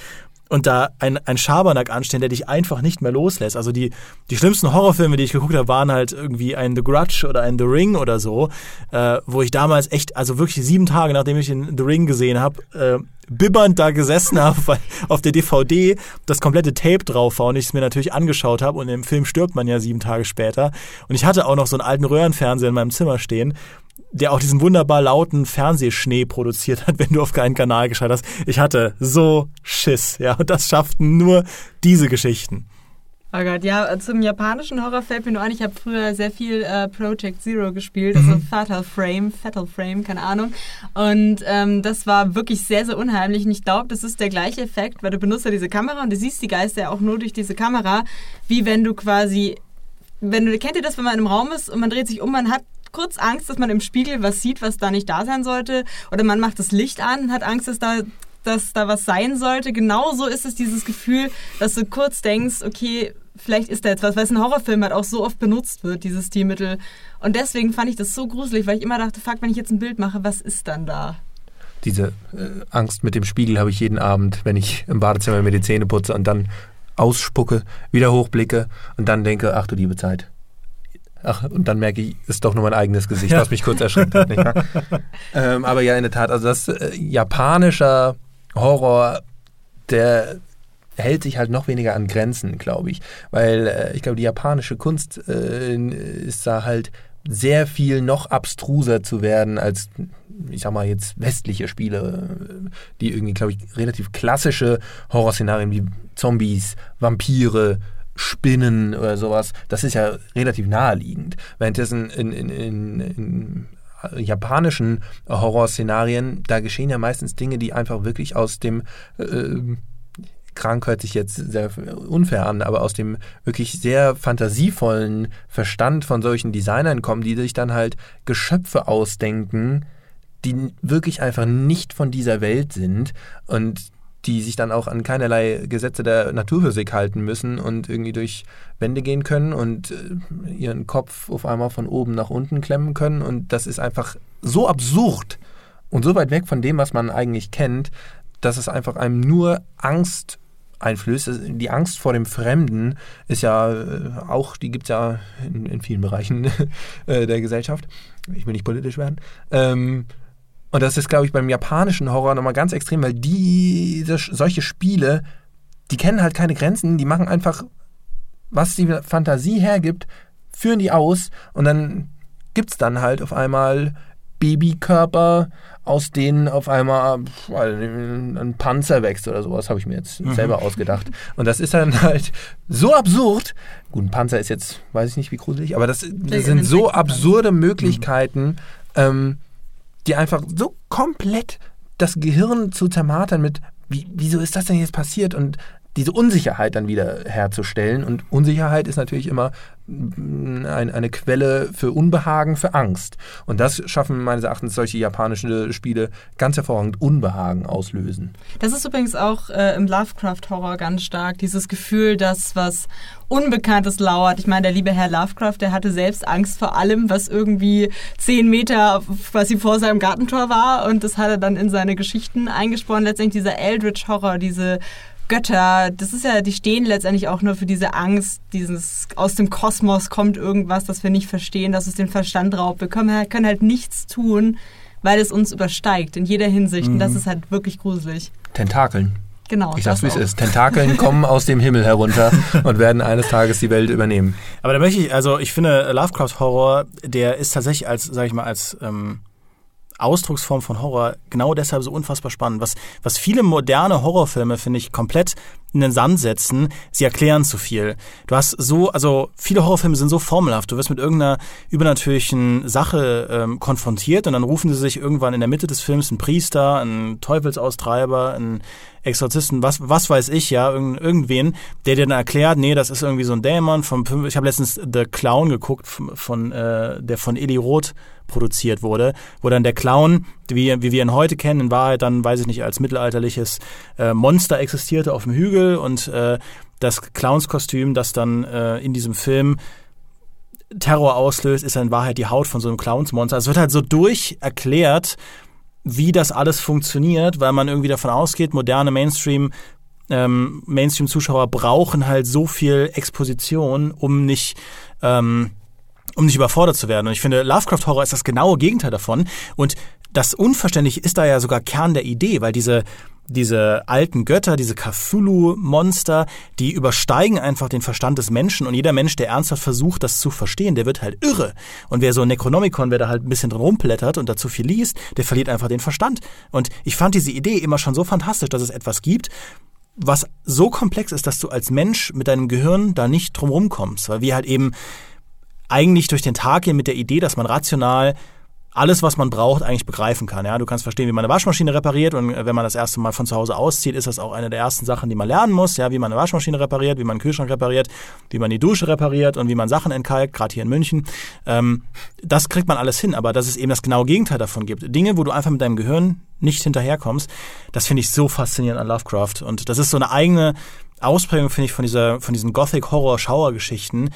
und da ein, ein Schabernack anstellen, der dich einfach nicht mehr loslässt. Also die, die schlimmsten Horrorfilme, die ich geguckt habe, waren halt irgendwie ein The Grudge oder ein The Ring oder so, äh, wo ich damals echt, also wirklich sieben Tage, nachdem ich den The Ring gesehen habe, äh, bibbernd da gesessen habe, weil auf der DVD das komplette Tape drauf war und ich es mir natürlich angeschaut habe und im Film stirbt man ja sieben Tage später. Und ich hatte auch noch so einen alten Röhrenfernseher in meinem Zimmer stehen der auch diesen wunderbar lauten Fernsehschnee produziert hat, wenn du auf keinen Kanal geschaltet hast. Ich hatte so Schiss, ja, und das schafften nur diese Geschichten. Oh Gott, ja, zum japanischen Horror fällt mir nur ein, ich habe früher sehr viel äh, Project Zero gespielt, also mhm. Fatal Frame, Fatal Frame, keine Ahnung. Und ähm, das war wirklich sehr, sehr unheimlich. Und ich glaube, das ist der gleiche Effekt, weil du benutzt ja diese Kamera und du siehst die Geister ja auch nur durch diese Kamera, wie wenn du quasi, wenn du, kennt ihr das, wenn man in einem Raum ist und man dreht sich um, man hat kurz Angst, dass man im Spiegel was sieht, was da nicht da sein sollte. Oder man macht das Licht an und hat Angst, dass da dass da was sein sollte. Genauso ist es dieses Gefühl, dass du kurz denkst, okay, vielleicht ist da jetzt was, weil es in Horrorfilmen halt auch so oft benutzt wird, dieses Stilmittel. Und deswegen fand ich das so gruselig, weil ich immer dachte, fuck, wenn ich jetzt ein Bild mache, was ist dann da? Diese äh, Angst mit dem Spiegel habe ich jeden Abend, wenn ich im Badezimmer mir die Zähne putze und dann ausspucke, wieder hochblicke und dann denke, ach du liebe Zeit. Ach, und dann merke ich, ist doch nur mein eigenes Gesicht, ja. was mich kurz erschreckt hat. ähm, aber ja, in der Tat, also das äh, japanischer Horror, der hält sich halt noch weniger an Grenzen, glaube ich. Weil äh, ich glaube, die japanische Kunst äh, ist da halt sehr viel noch abstruser zu werden als, ich sag mal, jetzt westliche Spiele, die irgendwie, glaube ich, relativ klassische Horrorszenarien wie Zombies, Vampire, Spinnen oder sowas, das ist ja relativ naheliegend. Währenddessen in, in, in, in japanischen Horrorszenarien, da geschehen ja meistens Dinge, die einfach wirklich aus dem äh, krank hört sich jetzt sehr unfair an, aber aus dem wirklich sehr fantasievollen Verstand von solchen Designern kommen, die sich dann halt Geschöpfe ausdenken, die wirklich einfach nicht von dieser Welt sind und die sich dann auch an keinerlei Gesetze der Naturphysik halten müssen und irgendwie durch Wände gehen können und äh, ihren Kopf auf einmal von oben nach unten klemmen können. Und das ist einfach so absurd und so weit weg von dem, was man eigentlich kennt, dass es einfach einem nur Angst einflößt. Die Angst vor dem Fremden ist ja äh, auch, die gibt es ja in, in, vielen Bereichen äh, der Gesellschaft. Ich will nicht politisch werden. Ähm, und das ist, glaube ich, beim japanischen Horror nochmal ganz extrem, weil diese, solche Spiele, die kennen halt keine Grenzen, die machen einfach, was die Fantasie hergibt, führen die aus und dann gibt es dann halt auf einmal Babykörper, aus denen auf einmal ein Panzer wächst oder sowas, habe ich mir jetzt mhm. selber ausgedacht. Und das ist dann halt so absurd. Gut, ein Panzer ist jetzt, weiß ich nicht, wie gruselig, aber das, das sind so absurde Möglichkeiten, mhm. ähm, die einfach so komplett das Gehirn zu zermartern mit, wie, wieso ist das denn jetzt passiert? Und diese Unsicherheit dann wieder herzustellen. Und Unsicherheit ist natürlich immer mm, ein, eine Quelle für Unbehagen, für Angst. Und das schaffen meines Erachtens solche japanischen Spiele ganz hervorragend Unbehagen auslösen. Das ist übrigens auch äh, im Lovecraft-Horror ganz stark, dieses Gefühl, dass was Unbekanntes lauert. Ich meine, der liebe Herr Lovecraft, der hatte selbst Angst vor allem, was irgendwie zehn Meter quasi vor seinem Gartentor war. Und das hat er dann in seine Geschichten eingesprochen. Letztendlich dieser Eldritch-Horror, diese Götter, das ist ja, die stehen letztendlich auch nur für diese Angst, dieses aus dem Kosmos kommt irgendwas, das wir nicht verstehen, das uns den Verstand raubt. Wir können halt, können halt nichts tun, weil es uns übersteigt in jeder Hinsicht. Mhm. Und das ist halt wirklich gruselig. Tentakeln. Genau. Ich sag's, wie es ist. Tentakeln kommen aus dem Himmel herunter und werden eines Tages die Welt übernehmen. Aber da möchte ich, also ich finde, Lovecraft Horror, der ist tatsächlich als, sag ich mal, als ähm, Ausdrucksform von Horror genau deshalb so unfassbar spannend. Was, was viele moderne Horrorfilme, finde ich, komplett in den Sand setzen, sie erklären zu viel. Du hast so, also viele Horrorfilme sind so formelhaft. Du wirst mit irgendeiner übernatürlichen Sache ähm, konfrontiert und dann rufen sie sich irgendwann in der Mitte des Films einen Priester, einen Teufelsaustreiber, einen Exorzisten, was, was weiß ich, ja, irgend, irgendwen, der dir dann erklärt, nee, das ist irgendwie so ein Dämon vom, ich habe letztens The Clown geguckt, von, von äh, der von Eli Roth produziert wurde, wo dann der Clown, wie, wie wir ihn heute kennen, in Wahrheit dann, weiß ich nicht, als mittelalterliches äh, Monster existierte auf dem Hügel und äh, das Clownskostüm, das dann äh, in diesem Film Terror auslöst, ist in Wahrheit die Haut von so einem Clownsmonster. Es wird halt so durch erklärt, wie das alles funktioniert, weil man irgendwie davon ausgeht, moderne Mainstream ähm, Mainstream-Zuschauer brauchen halt so viel Exposition, um nicht ähm, um nicht überfordert zu werden. Und ich finde, Lovecraft Horror ist das genaue Gegenteil davon. Und das Unverständliche ist da ja sogar Kern der Idee, weil diese diese alten Götter, diese Cthulhu-Monster, die übersteigen einfach den Verstand des Menschen und jeder Mensch, der ernsthaft versucht, das zu verstehen, der wird halt irre. Und wer so ein Necronomicon, wer da halt ein bisschen drin rumblättert und dazu viel liest, der verliert einfach den Verstand. Und ich fand diese Idee immer schon so fantastisch, dass es etwas gibt, was so komplex ist, dass du als Mensch mit deinem Gehirn da nicht drumherum kommst, weil wir halt eben eigentlich durch den Tag gehen mit der Idee, dass man rational alles, was man braucht, eigentlich begreifen kann. Ja, du kannst verstehen, wie man eine Waschmaschine repariert und wenn man das erste Mal von zu Hause auszieht, ist das auch eine der ersten Sachen, die man lernen muss. Ja, wie man eine Waschmaschine repariert, wie man einen Kühlschrank repariert, wie man die Dusche repariert und wie man Sachen entkalkt, gerade hier in München. Ähm, das kriegt man alles hin, aber dass es eben das genaue Gegenteil davon gibt. Dinge, wo du einfach mit deinem Gehirn nicht hinterherkommst, das finde ich so faszinierend an Lovecraft und das ist so eine eigene Ausprägung, finde ich, von dieser, von diesen Gothic-Horror-Schauer-Geschichten,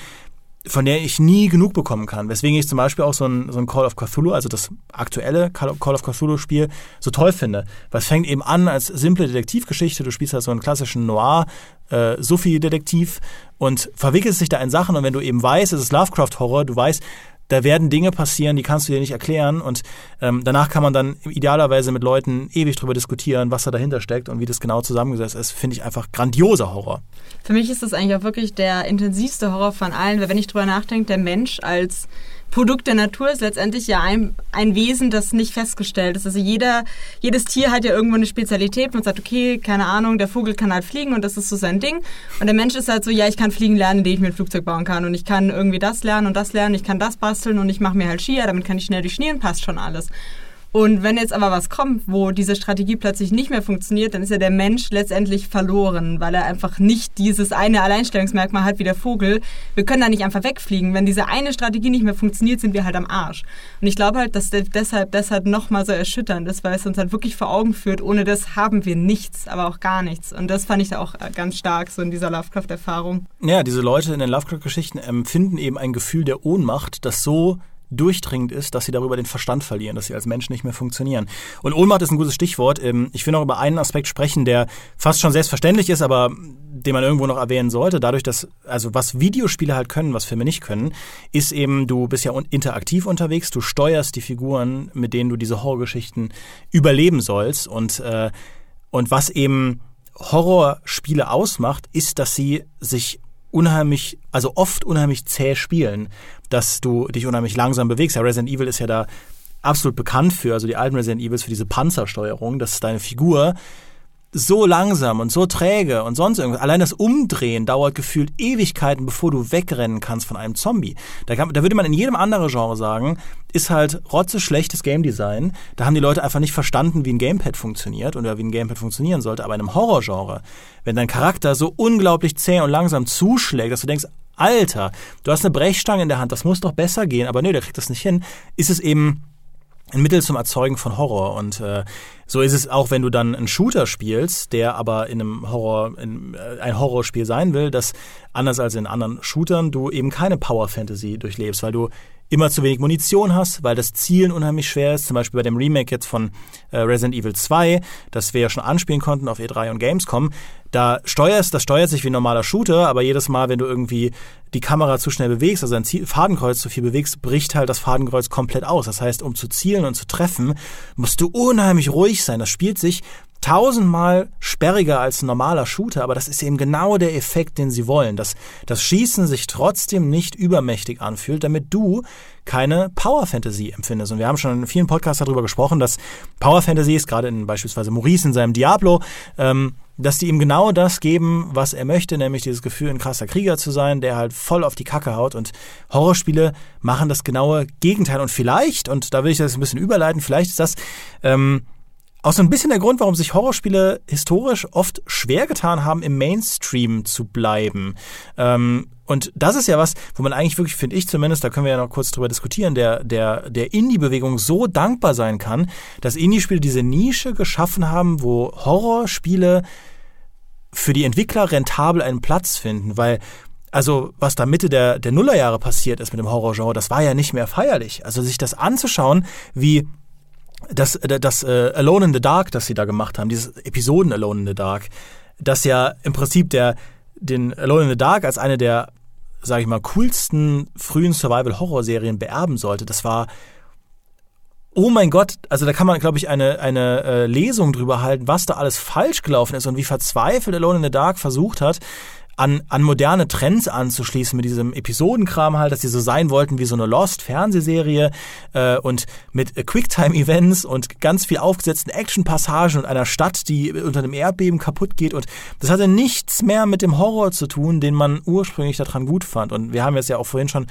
von der ich nie genug bekommen kann. Weswegen ich zum Beispiel auch so ein, so ein Call of Cthulhu, also das aktuelle Call of Cthulhu-Spiel, so toll finde. Weil es fängt eben an als simple Detektivgeschichte. Du spielst halt so einen klassischen Noir, äh, Sophie-Detektiv und verwickelst dich da in Sachen. Und wenn du eben weißt, es ist Lovecraft-Horror, du weißt, da werden Dinge passieren, die kannst du dir nicht erklären und ähm, danach kann man dann idealerweise mit Leuten ewig drüber diskutieren, was da dahinter steckt und wie das genau zusammengesetzt ist, finde ich einfach grandioser Horror. Für mich ist das eigentlich auch wirklich der intensivste Horror von allen, weil wenn ich drüber nachdenke, der Mensch als Produkt der Natur ist letztendlich ja ein, ein Wesen, das nicht festgestellt ist. Also jeder, jedes Tier hat ja irgendwo eine Spezialität. Man sagt, okay, keine Ahnung, der Vogel kann halt fliegen und das ist so sein Ding. Und der Mensch ist halt so, ja, ich kann fliegen lernen, indem ich mir ein Flugzeug bauen kann. Und ich kann irgendwie das lernen und das lernen, ich kann das basteln und ich mache mir halt Skier, damit kann ich schnell durchschnieren, passt schon alles. Und wenn jetzt aber was kommt, wo diese Strategie plötzlich nicht mehr funktioniert, dann ist ja der Mensch letztendlich verloren, weil er einfach nicht dieses eine Alleinstellungsmerkmal hat wie der Vogel. Wir können da nicht einfach wegfliegen. Wenn diese eine Strategie nicht mehr funktioniert, sind wir halt am Arsch. Und ich glaube halt, dass deshalb deshalb nochmal so erschütternd ist, weil es uns halt wirklich vor Augen führt, ohne das haben wir nichts, aber auch gar nichts. Und das fand ich da auch ganz stark so in dieser Lovecraft-Erfahrung. Ja, diese Leute in den Lovecraft-Geschichten empfinden eben ein Gefühl der Ohnmacht, das so durchdringend ist, dass sie darüber den Verstand verlieren, dass sie als Mensch nicht mehr funktionieren. Und Ohnmacht ist ein gutes Stichwort. Ähm, ich will noch über einen Aspekt sprechen, der fast schon selbstverständlich ist, aber den man irgendwo noch erwähnen sollte. Dadurch, dass, also was Videospiele halt können, was Filme nicht können, ist eben, du bist ja interaktiv unterwegs, du steuerst die Figuren, mit denen du diese Horrorgeschichten überleben sollst. Und, äh, und was eben Horrorspiele ausmacht, ist, dass sie sich unheimlich, also oft unheimlich zäh spielen, dass du dich unheimlich langsam bewegst. Ja, Resident Evil ist ja da absolut bekannt für, also die alten Resident Evils für diese Panzersteuerung, dass deine Figur so langsam und so träge und sonst irgendwas. Allein das Umdrehen dauert gefühlt Ewigkeiten, bevor du wegrennen kannst von einem Zombie. Da, kann, da würde man in jedem anderen Genre sagen, ist halt rotze schlechtes Game Design. Da haben die Leute einfach nicht verstanden, wie ein Gamepad funktioniert oder wie ein Gamepad funktionieren sollte. Aber in einem Horrorgenre, wenn dein Charakter so unglaublich zäh und langsam zuschlägt, dass du denkst, Alter, du hast eine Brechstange in der Hand, das muss doch besser gehen, aber nö, der kriegt das nicht hin, ist es eben ein Mittel zum Erzeugen von Horror. Und äh, so ist es auch, wenn du dann einen Shooter spielst, der aber in einem Horror, in, äh, ein Horrorspiel sein will, dass anders als in anderen Shootern du eben keine Power Fantasy durchlebst, weil du immer zu wenig Munition hast, weil das Zielen unheimlich schwer ist. Zum Beispiel bei dem Remake jetzt von äh, Resident Evil 2, das wir ja schon anspielen konnten auf E3 und Gamescom. Da steuerst, das steuert sich wie ein normaler Shooter, aber jedes Mal, wenn du irgendwie die Kamera zu schnell bewegst, also ein Ziel, Fadenkreuz zu viel bewegst, bricht halt das Fadenkreuz komplett aus. Das heißt, um zu zielen und zu treffen, musst du unheimlich ruhig sein. Das spielt sich tausendmal sperriger als ein normaler Shooter, aber das ist eben genau der Effekt, den sie wollen, dass das Schießen sich trotzdem nicht übermächtig anfühlt, damit du keine Power Fantasy empfindest. Und wir haben schon in vielen Podcasts darüber gesprochen, dass Power Fantasies, gerade in beispielsweise Maurice in seinem Diablo, ähm, dass die ihm genau das geben, was er möchte, nämlich dieses Gefühl, ein krasser Krieger zu sein, der halt voll auf die Kacke haut. Und Horrorspiele machen das genaue Gegenteil. Und vielleicht, und da will ich das ein bisschen überleiten, vielleicht ist das ähm, auch so ein bisschen der Grund, warum sich Horrorspiele historisch oft schwer getan haben, im Mainstream zu bleiben. Ähm, und das ist ja was, wo man eigentlich wirklich, finde ich zumindest, da können wir ja noch kurz drüber diskutieren, der, der, der Indie-Bewegung so dankbar sein kann, dass Indie-Spiele diese Nische geschaffen haben, wo Horrorspiele für die Entwickler rentabel einen Platz finden, weil also was da Mitte der, der Nullerjahre passiert ist mit dem Horrorgenre, das war ja nicht mehr feierlich. Also sich das anzuschauen, wie das, äh, das äh, Alone in the Dark, das sie da gemacht haben, dieses Episoden Alone in the Dark, das ja im Prinzip der, den Alone in the Dark als eine der, sag ich mal, coolsten frühen Survival-Horror-Serien beerben sollte, das war Oh mein Gott, also da kann man, glaube ich, eine, eine äh, Lesung drüber halten, was da alles falsch gelaufen ist und wie verzweifelt Alone in the Dark versucht hat, an, an moderne Trends anzuschließen mit diesem Episodenkram halt, dass sie so sein wollten wie so eine Lost-Fernsehserie äh, und mit Quicktime-Events und ganz viel aufgesetzten Action-Passagen und einer Stadt, die unter einem Erdbeben kaputt geht und das hatte nichts mehr mit dem Horror zu tun, den man ursprünglich daran gut fand und wir haben jetzt ja auch vorhin schon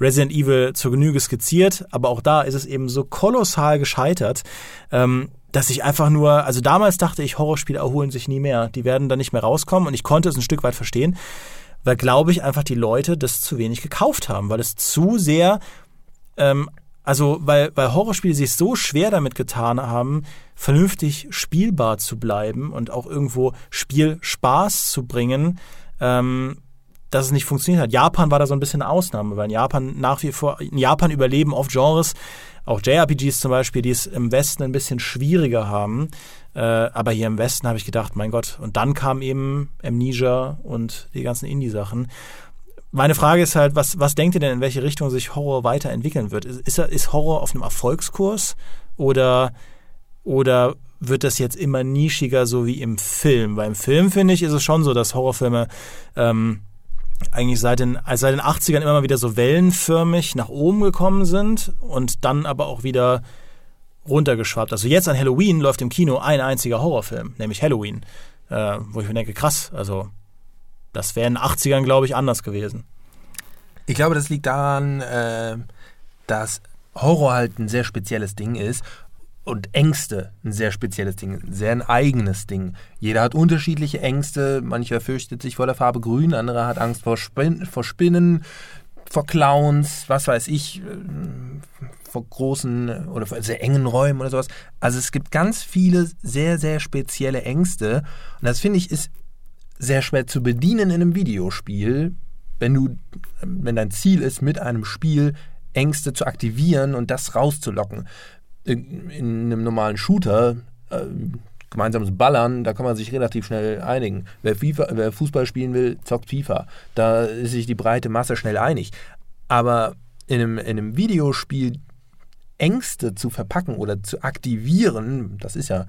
Resident Evil zur Genüge skizziert, aber auch da ist es eben so kolossal gescheitert. Ähm, dass ich einfach nur, also damals dachte ich, Horrorspiele erholen sich nie mehr. Die werden dann nicht mehr rauskommen und ich konnte es ein Stück weit verstehen, weil, glaube ich, einfach die Leute das zu wenig gekauft haben, weil es zu sehr, ähm, also weil, weil Horrorspiele sich so schwer damit getan haben, vernünftig spielbar zu bleiben und auch irgendwo Spielspaß zu bringen, ähm, dass es nicht funktioniert hat. Japan war da so ein bisschen eine Ausnahme, weil in Japan nach wie vor, in Japan überleben oft Genres, auch JRPGs zum Beispiel, die es im Westen ein bisschen schwieriger haben. Äh, aber hier im Westen habe ich gedacht, mein Gott, und dann kam eben Amnesia und die ganzen Indie-Sachen. Meine Frage ist halt, was, was denkt ihr denn, in welche Richtung sich Horror weiterentwickeln wird? Ist, ist Horror auf einem Erfolgskurs oder, oder wird das jetzt immer nischiger, so wie im Film? Weil im Film, finde ich, ist es schon so, dass Horrorfilme ähm, eigentlich seit den, seit den 80ern immer mal wieder so wellenförmig nach oben gekommen sind und dann aber auch wieder runtergeschwappt. Also jetzt an Halloween läuft im Kino ein einziger Horrorfilm, nämlich Halloween, äh, wo ich mir denke, krass, also das wäre in den 80ern, glaube ich, anders gewesen. Ich glaube, das liegt daran, äh, dass Horror halt ein sehr spezielles Ding ist und Ängste ein sehr spezielles Ding, sehr ein eigenes Ding. Jeder hat unterschiedliche Ängste. Mancher fürchtet sich vor der Farbe Grün, anderer hat Angst vor, Spin vor Spinnen, vor Clowns, was weiß ich, äh, vor großen oder vor sehr engen Räumen oder sowas. Also es gibt ganz viele sehr, sehr spezielle Ängste. Und das finde ich ist sehr schwer zu bedienen in einem Videospiel, wenn du, wenn dein Ziel ist, mit einem Spiel Ängste zu aktivieren und das rauszulocken in, in einem normalen Shooter äh, gemeinsames Ballern, da kann man sich relativ schnell einigen. Wer, FIFA, wer Fußball spielen will, zockt FIFA. Da ist sich die breite Masse schnell einig. Aber in einem, in einem Videospiel Ängste zu verpacken oder zu aktivieren, das ist ja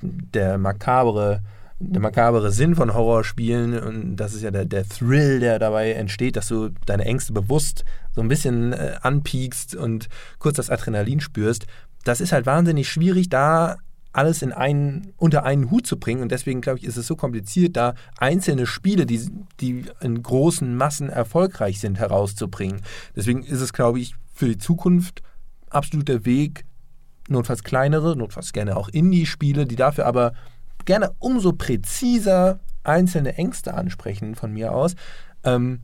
der makabere, der makabere Sinn von Horrorspielen und das ist ja der, der Thrill, der dabei entsteht, dass du deine Ängste bewusst so ein bisschen äh, anpiekst und kurz das Adrenalin spürst das ist halt wahnsinnig schwierig, da alles in einen, unter einen Hut zu bringen. Und deswegen, glaube ich, ist es so kompliziert, da einzelne Spiele, die, die in großen Massen erfolgreich sind, herauszubringen. Deswegen ist es, glaube ich, für die Zukunft absolut der Weg, notfalls kleinere, notfalls gerne auch Indie-Spiele, die dafür aber gerne umso präziser einzelne Ängste ansprechen von mir aus. Ähm,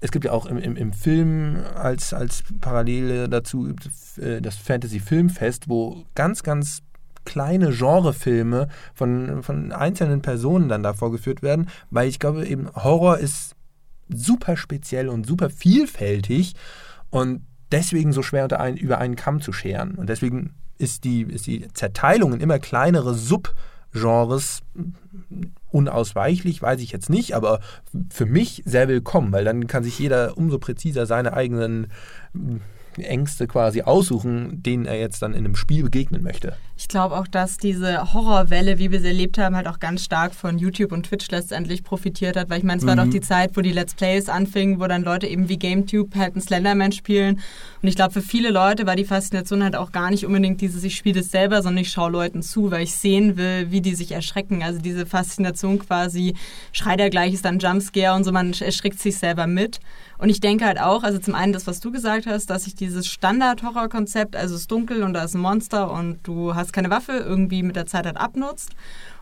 es gibt ja auch im, im, im, Film als, als Parallele dazu äh, das Fantasy Filmfest, wo ganz, ganz kleine Genrefilme von, von einzelnen Personen dann da vorgeführt werden, weil ich glaube eben Horror ist super speziell und super vielfältig und deswegen so schwer unter einen, über einen Kamm zu scheren. Und deswegen ist die, ist die Zerteilung in immer kleinere Subgenres unausweichlich, weiß ich jetzt nicht, aber für mich sehr willkommen, weil dann kann sich jeder umso präziser seine eigenen Ängste quasi aussuchen, denen er jetzt dann in einem Spiel begegnen möchte. Ich glaube auch, dass diese Horrorwelle, wie wir sie erlebt haben, halt auch ganz stark von YouTube und Twitch letztendlich profitiert hat, weil ich meine, es war mhm. doch die Zeit, wo die Let's Plays anfingen, wo dann Leute eben wie GameTube halt einen Slenderman spielen. Und ich glaube, für viele Leute war die Faszination halt auch gar nicht unbedingt dieses, ich spiele es selber, sondern ich schaue Leuten zu, weil ich sehen will, wie die sich erschrecken. Also diese Faszination quasi, schreit er gleich, ist dann Jumpscare und so, man erschrickt sich selber mit. Und ich denke halt auch, also zum einen das, was du gesagt hast, dass sich dieses Standard-Horror-Konzept, also es ist dunkel und da ist ein Monster und du hast keine Waffe, irgendwie mit der Zeit halt abnutzt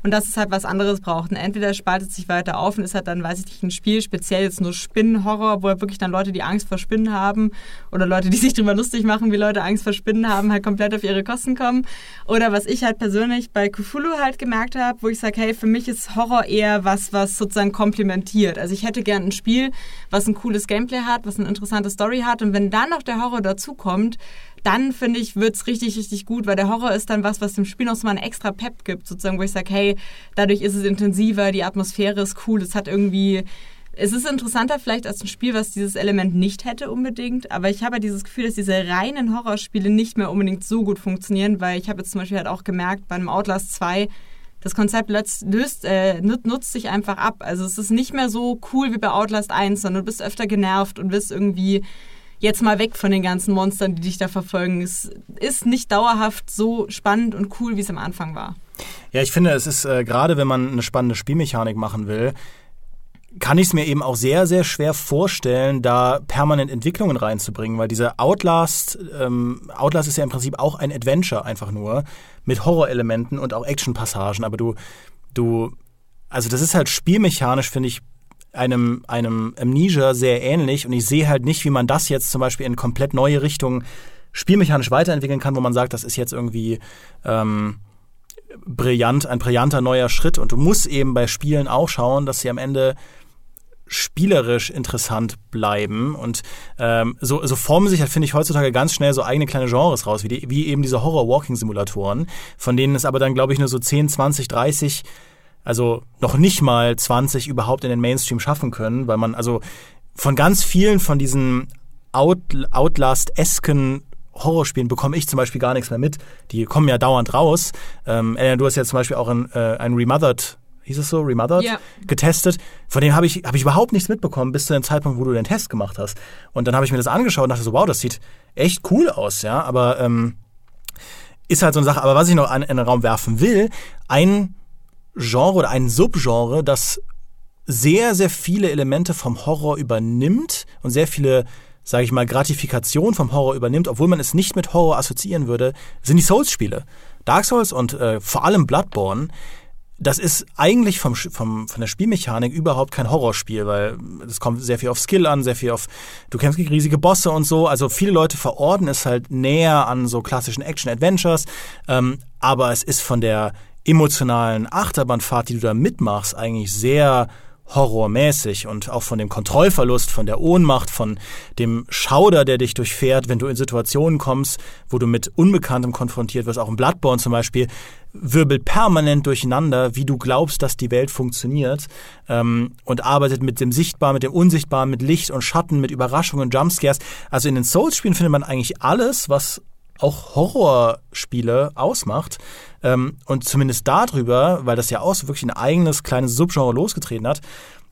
und dass es halt was anderes braucht. Und entweder spaltet sich weiter auf und ist halt dann, weiß ich nicht, ein Spiel, speziell jetzt nur Spinnenhorror, wo halt wirklich dann Leute, die Angst vor Spinnen haben oder Leute, die sich drüber lustig machen, wie Leute Angst vor Spinnen haben, halt komplett auf ihre Kosten kommen. Oder was ich halt persönlich bei Cthulhu halt gemerkt habe, wo ich sage, hey, für mich ist Horror eher was, was sozusagen komplementiert. Also ich hätte gern ein Spiel, was ein cooles Gameplay hat, was eine interessante Story hat und wenn dann noch der Horror dazukommt, dann finde ich, wird es richtig, richtig gut, weil der Horror ist dann was, was dem Spiel noch so mal einen extra Pep gibt, sozusagen, wo ich sage, hey, dadurch ist es intensiver, die Atmosphäre ist cool, es hat irgendwie. Es ist interessanter vielleicht als ein Spiel, was dieses Element nicht hätte unbedingt, aber ich habe dieses Gefühl, dass diese reinen Horrorspiele nicht mehr unbedingt so gut funktionieren, weil ich habe jetzt zum Beispiel halt auch gemerkt, bei einem Outlast 2, das Konzept löst, äh, nutzt sich einfach ab. Also es ist nicht mehr so cool wie bei Outlast 1, sondern du bist öfter genervt und bist irgendwie jetzt mal weg von den ganzen Monstern, die dich da verfolgen. Es ist nicht dauerhaft so spannend und cool, wie es am Anfang war. Ja, ich finde, es ist äh, gerade, wenn man eine spannende Spielmechanik machen will, kann ich es mir eben auch sehr, sehr schwer vorstellen, da permanent Entwicklungen reinzubringen, weil diese Outlast, ähm, Outlast ist ja im Prinzip auch ein Adventure einfach nur mit Horrorelementen und auch Actionpassagen, aber du, du, also das ist halt spielmechanisch, finde ich, einem, einem Amnesia sehr ähnlich und ich sehe halt nicht, wie man das jetzt zum Beispiel in komplett neue Richtungen spielmechanisch weiterentwickeln kann, wo man sagt, das ist jetzt irgendwie ähm, brillant, ein brillanter neuer Schritt und du musst eben bei Spielen auch schauen, dass sie am Ende spielerisch interessant bleiben. Und ähm, so, so formen sich halt, finde ich, heutzutage ganz schnell so eigene kleine Genres raus, wie, die, wie eben diese Horror-Walking-Simulatoren, von denen es aber dann, glaube ich, nur so 10, 20, 30, also noch nicht mal 20 überhaupt in den Mainstream schaffen können, weil man also von ganz vielen von diesen Out, Outlast-esken Horrorspielen bekomme ich zum Beispiel gar nichts mehr mit. Die kommen ja dauernd raus. Ähm, du hast ja zum Beispiel auch ein, äh, ein Remothered hieß es so, Remothered, ja. getestet. Von denen habe ich, hab ich überhaupt nichts mitbekommen, bis zu dem Zeitpunkt, wo du den Test gemacht hast. Und dann habe ich mir das angeschaut und dachte so, wow, das sieht echt cool aus, ja. Aber ähm, ist halt so eine Sache. Aber was ich noch an, in den Raum werfen will, ein Genre oder ein Subgenre, das sehr, sehr viele Elemente vom Horror übernimmt und sehr viele, sage ich mal, Gratifikation vom Horror übernimmt, obwohl man es nicht mit Horror assoziieren würde, sind die Souls-Spiele. Dark Souls und äh, vor allem Bloodborne das ist eigentlich vom, vom, von der Spielmechanik überhaupt kein Horrorspiel, weil es kommt sehr viel auf Skill an, sehr viel auf, du kämpfst gegen riesige Bosse und so. Also viele Leute verorten es halt näher an so klassischen Action-Adventures, ähm, aber es ist von der emotionalen Achterbahnfahrt, die du da mitmachst, eigentlich sehr horrormäßig und auch von dem Kontrollverlust, von der Ohnmacht, von dem Schauder, der dich durchfährt, wenn du in Situationen kommst, wo du mit Unbekanntem konfrontiert wirst, auch im Bloodborne zum Beispiel, wirbelt permanent durcheinander, wie du glaubst, dass die Welt funktioniert ähm, und arbeitet mit dem Sichtbaren, mit dem Unsichtbaren, mit Licht und Schatten, mit Überraschungen, Jumpscares. Also in den Souls-Spielen findet man eigentlich alles, was auch Horrorspiele ausmacht. Ähm, und zumindest darüber, weil das ja auch so wirklich ein eigenes kleines Subgenre losgetreten hat,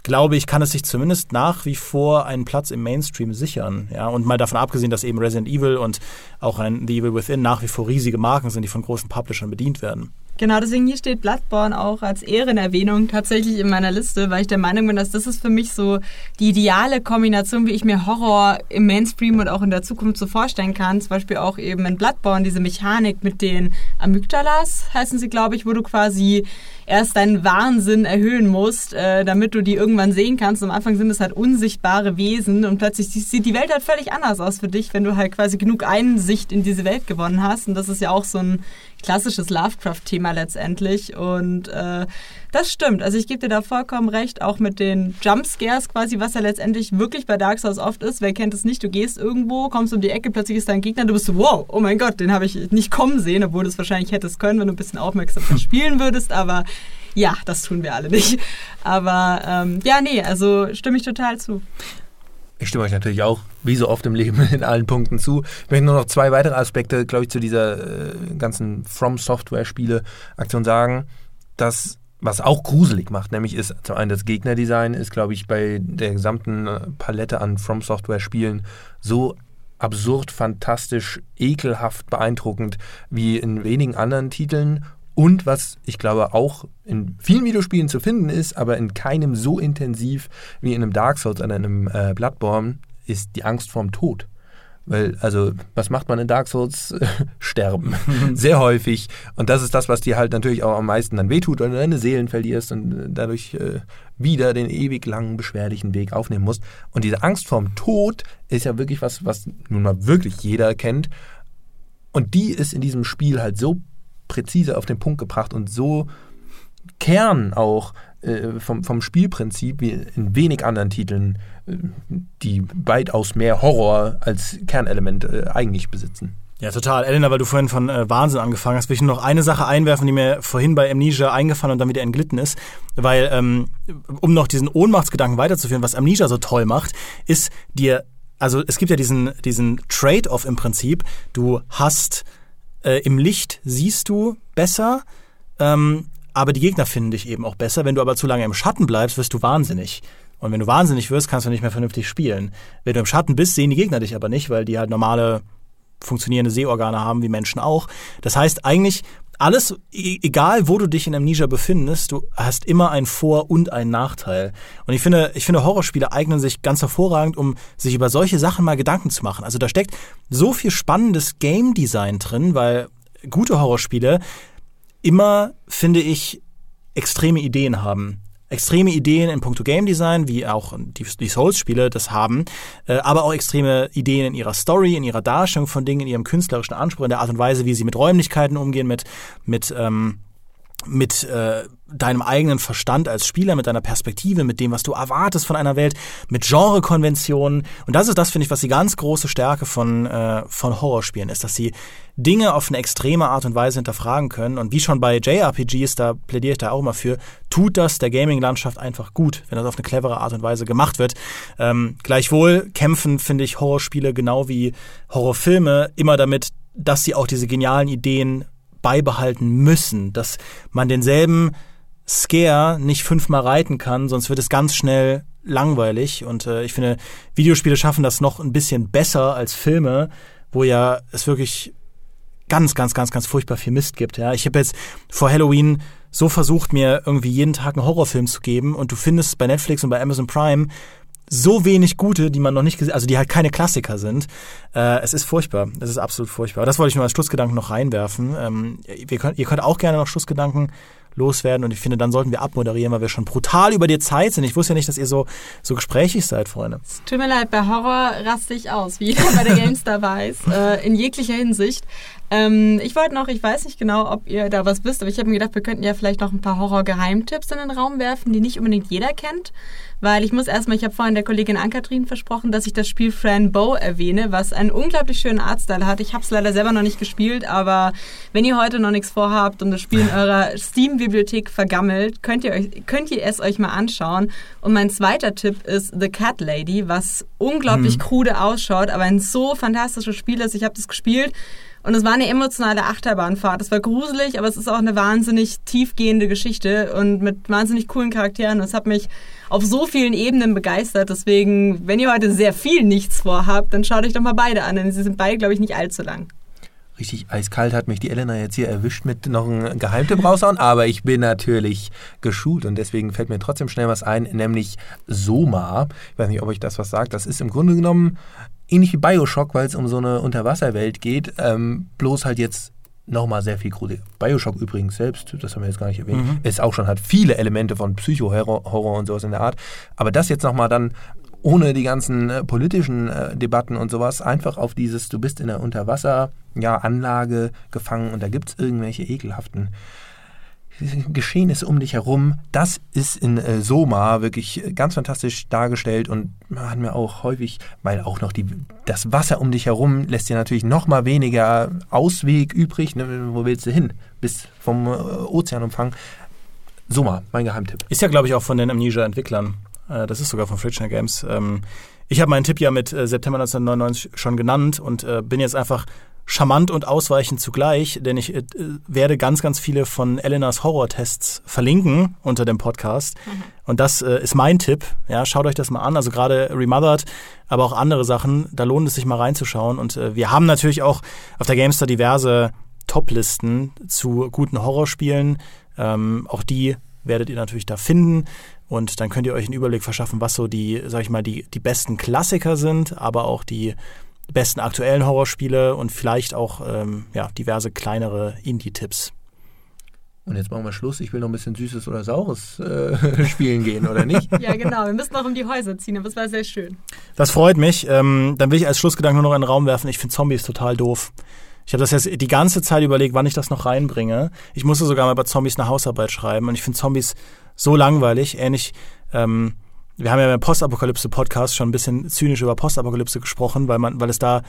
glaube ich, kann es sich zumindest nach wie vor einen Platz im Mainstream sichern. Ja, und mal davon abgesehen, dass eben Resident Evil und auch ein The Evil Within nach wie vor riesige Marken sind, die von großen Publishern bedient werden. Genau, deswegen hier steht Bloodborne auch als Ehrenerwähnung tatsächlich in meiner Liste, weil ich der Meinung bin, dass das ist für mich so die ideale Kombination, wie ich mir Horror im Mainstream und auch in der Zukunft so vorstellen kann. Zum Beispiel auch eben in Bloodborne diese Mechanik mit den Amygdalas, heißen sie, glaube ich, wo du quasi erst deinen Wahnsinn erhöhen musst, äh, damit du die irgendwann sehen kannst. am Anfang sind es halt unsichtbare Wesen und plötzlich sieht die Welt halt völlig anders aus für dich, wenn du halt quasi genug Einsicht in diese Welt gewonnen hast. Und das ist ja auch so ein klassisches Lovecraft-Thema letztendlich. Und äh, das stimmt. Also ich gebe dir da vollkommen recht, auch mit den Jumpscares quasi, was ja letztendlich wirklich bei Dark Souls oft ist. Wer kennt es nicht? Du gehst irgendwo, kommst um die Ecke, plötzlich ist dein Gegner, du bist so, wow, oh mein Gott, den habe ich nicht kommen sehen, obwohl du es wahrscheinlich hättest können, wenn du ein bisschen aufmerksamer spielen würdest. Aber ja, das tun wir alle nicht. Aber ähm, ja, nee, also stimme ich total zu. Ich stimme euch natürlich auch, wie so oft im Leben, in allen Punkten zu. Ich möchte nur noch zwei weitere Aspekte, glaube ich, zu dieser äh, ganzen From Software-Spiele-Aktion sagen. Das, was auch gruselig macht, nämlich ist zum einen das Gegnerdesign, ist, glaube ich, bei der gesamten äh, Palette an From Software-Spielen so absurd, fantastisch, ekelhaft, beeindruckend wie in wenigen anderen Titeln und was ich glaube auch in vielen Videospielen zu finden ist, aber in keinem so intensiv wie in einem Dark Souls oder in einem äh, Bloodborne, ist die Angst vorm Tod. Weil, also, was macht man in Dark Souls? Sterben. Sehr häufig. Und das ist das, was dir halt natürlich auch am meisten dann wehtut, weil du deine Seelen verlierst und äh, dadurch äh, wieder den ewig langen, beschwerlichen Weg aufnehmen musst. Und diese Angst vorm Tod ist ja wirklich was, was nun mal wirklich jeder kennt. Und die ist in diesem Spiel halt so präzise auf den Punkt gebracht und so Kern auch äh, vom, vom Spielprinzip wie in wenig anderen Titeln, äh, die weitaus mehr Horror als Kernelement äh, eigentlich besitzen. Ja, total. Elena, weil du vorhin von äh, Wahnsinn angefangen hast, will ich nur noch eine Sache einwerfen, die mir vorhin bei Amnesia eingefallen und dann wieder entglitten ist. Weil, ähm, um noch diesen Ohnmachtsgedanken weiterzuführen, was Amnesia so toll macht, ist dir, also es gibt ja diesen, diesen Trade-off im Prinzip. Du hast äh, Im Licht siehst du besser, ähm, aber die Gegner finden dich eben auch besser. Wenn du aber zu lange im Schatten bleibst, wirst du wahnsinnig. Und wenn du wahnsinnig wirst, kannst du nicht mehr vernünftig spielen. Wenn du im Schatten bist, sehen die Gegner dich aber nicht, weil die halt normale funktionierende Sehorgane haben, wie Menschen auch. Das heißt, eigentlich alles, e-, egal wo du dich in Amnesia befindest, du hast immer einen Vor- und einen Nachteil. Und ich finde, ich finde, Horrorspiele eignen sich ganz hervorragend, um sich über solche Sachen mal Gedanken zu machen. Also da steckt so viel spannendes Game Design drin, weil gute Horrorspiele immer, finde ich, extreme Ideen haben extreme Ideen in puncto Game Design, wie auch die, die Souls-Spiele das haben, äh, aber auch extreme Ideen in ihrer Story, in ihrer Darstellung von Dingen, in ihrem künstlerischen Anspruch, in der Art und Weise, wie sie mit Räumlichkeiten umgehen, mit, mit ähm, mit äh, deinem eigenen Verstand als Spieler, mit deiner Perspektive, mit dem, was du erwartest von einer Welt, mit Genrekonventionen. Und das ist das, finde ich, was die ganz große Stärke von, äh, von Horrorspielen ist, dass sie Dinge auf eine extreme Art und Weise hinterfragen können. Und wie schon bei JRPGs, da plädiere ich da auch immer für, tut das der Gaming-Landschaft einfach gut, wenn das auf eine clevere Art und Weise gemacht wird. Ähm, gleichwohl kämpfen, finde ich, Horrorspiele genau wie Horrorfilme immer damit, dass sie auch diese genialen Ideen beibehalten müssen, dass man denselben Scare nicht fünfmal reiten kann, sonst wird es ganz schnell langweilig. Und äh, ich finde, Videospiele schaffen das noch ein bisschen besser als Filme, wo ja es wirklich ganz, ganz, ganz, ganz furchtbar viel Mist gibt. Ja, ich habe jetzt vor Halloween so versucht, mir irgendwie jeden Tag einen Horrorfilm zu geben und du findest bei Netflix und bei Amazon Prime so wenig gute, die man noch nicht gesehen, also die halt keine Klassiker sind. Äh, es ist furchtbar. Es ist absolut furchtbar. Das wollte ich nur als Schlussgedanken noch reinwerfen. Ähm, ihr, könnt, ihr könnt auch gerne noch Schlussgedanken loswerden und ich finde, dann sollten wir abmoderieren, weil wir schon brutal über die Zeit sind. Ich wusste ja nicht, dass ihr so, so gesprächig seid, Freunde. Es tut mir leid, bei Horror raste ich aus, wie jeder bei der GameStar weiß, äh, in jeglicher Hinsicht. Ähm, ich wollte noch, ich weiß nicht genau, ob ihr da was wisst, aber ich habe mir gedacht, wir könnten ja vielleicht noch ein paar Horror-Geheimtipps in den Raum werfen, die nicht unbedingt jeder kennt. Weil ich muss erstmal, ich habe vorhin der Kollegin Ankatrin versprochen, dass ich das Spiel Fran Bow erwähne, was einen unglaublich schönen Artstyle hat. Ich habe es leider selber noch nicht gespielt, aber wenn ihr heute noch nichts vorhabt und das Spiel in eurer Steam-Bibliothek vergammelt, könnt ihr, euch, könnt ihr es euch mal anschauen. Und mein zweiter Tipp ist The Cat Lady, was unglaublich mhm. krude ausschaut, aber ein so fantastisches Spiel ist. Ich habe das gespielt und es war eine emotionale Achterbahnfahrt. Es war gruselig, aber es ist auch eine wahnsinnig tiefgehende Geschichte und mit wahnsinnig coolen Charakteren. Und es hat mich auf so vielen Ebenen begeistert. Deswegen, wenn ihr heute sehr viel nichts vorhabt, dann schaut euch doch mal beide an, denn sie sind beide, glaube ich, nicht allzu lang. Richtig eiskalt hat mich die Elena jetzt hier erwischt mit noch einem Geheimtipp raushauen, aber ich bin natürlich geschult und deswegen fällt mir trotzdem schnell was ein, nämlich Soma. Ich weiß nicht, ob euch das was sagt. Das ist im Grunde genommen ähnlich wie Bioshock, weil es um so eine Unterwasserwelt geht, ähm, bloß halt jetzt nochmal sehr viel krude. Bioshock übrigens selbst, das haben wir jetzt gar nicht erwähnt, mhm. ist auch schon, hat viele Elemente von Psycho-Horror und sowas in der Art. Aber das jetzt nochmal dann ohne die ganzen äh, politischen äh, Debatten und sowas, einfach auf dieses, du bist in der Unterwasser-Anlage ja, gefangen und da gibt es irgendwelche ekelhaften Geschehnisse um dich herum, das ist in äh, Soma wirklich ganz fantastisch dargestellt und man hat mir auch häufig, weil auch noch die, das Wasser um dich herum lässt dir natürlich noch mal weniger Ausweg übrig. Ne? Wo willst du hin? Bis vom äh, Ozeanumfang. Soma, mein Geheimtipp. Ist ja, glaube ich, auch von den Amnesia-Entwicklern. Äh, das ist sogar von Frictional Games. Ähm, ich habe meinen Tipp ja mit äh, September 1999 schon genannt und äh, bin jetzt einfach charmant und ausweichend zugleich, denn ich äh, werde ganz, ganz viele von Elenas Horror-Tests verlinken unter dem Podcast. Mhm. Und das äh, ist mein Tipp. Ja, schaut euch das mal an. Also gerade Remothered, aber auch andere Sachen, da lohnt es sich mal reinzuschauen. Und äh, wir haben natürlich auch auf der Gamestar diverse Top-Listen zu guten Horrorspielen. Ähm, auch die werdet ihr natürlich da finden. Und dann könnt ihr euch einen Überblick verschaffen, was so die, sag ich mal, die, die besten Klassiker sind, aber auch die besten aktuellen Horrorspiele und vielleicht auch ähm, ja, diverse kleinere Indie-Tipps. Und jetzt machen wir Schluss. Ich will noch ein bisschen Süßes oder Saures äh, spielen gehen, oder nicht? ja, genau. Wir müssen noch um die Häuser ziehen, aber es war sehr schön. Das freut mich. Ähm, dann will ich als Schlussgedanken nur noch in den Raum werfen. Ich finde Zombies total doof. Ich habe das jetzt die ganze Zeit überlegt, wann ich das noch reinbringe. Ich musste sogar mal bei Zombies eine Hausarbeit schreiben und ich finde Zombies so langweilig. Ähnlich ähm, wir haben ja beim Postapokalypse-Podcast schon ein bisschen zynisch über Postapokalypse gesprochen, weil man, weil es da,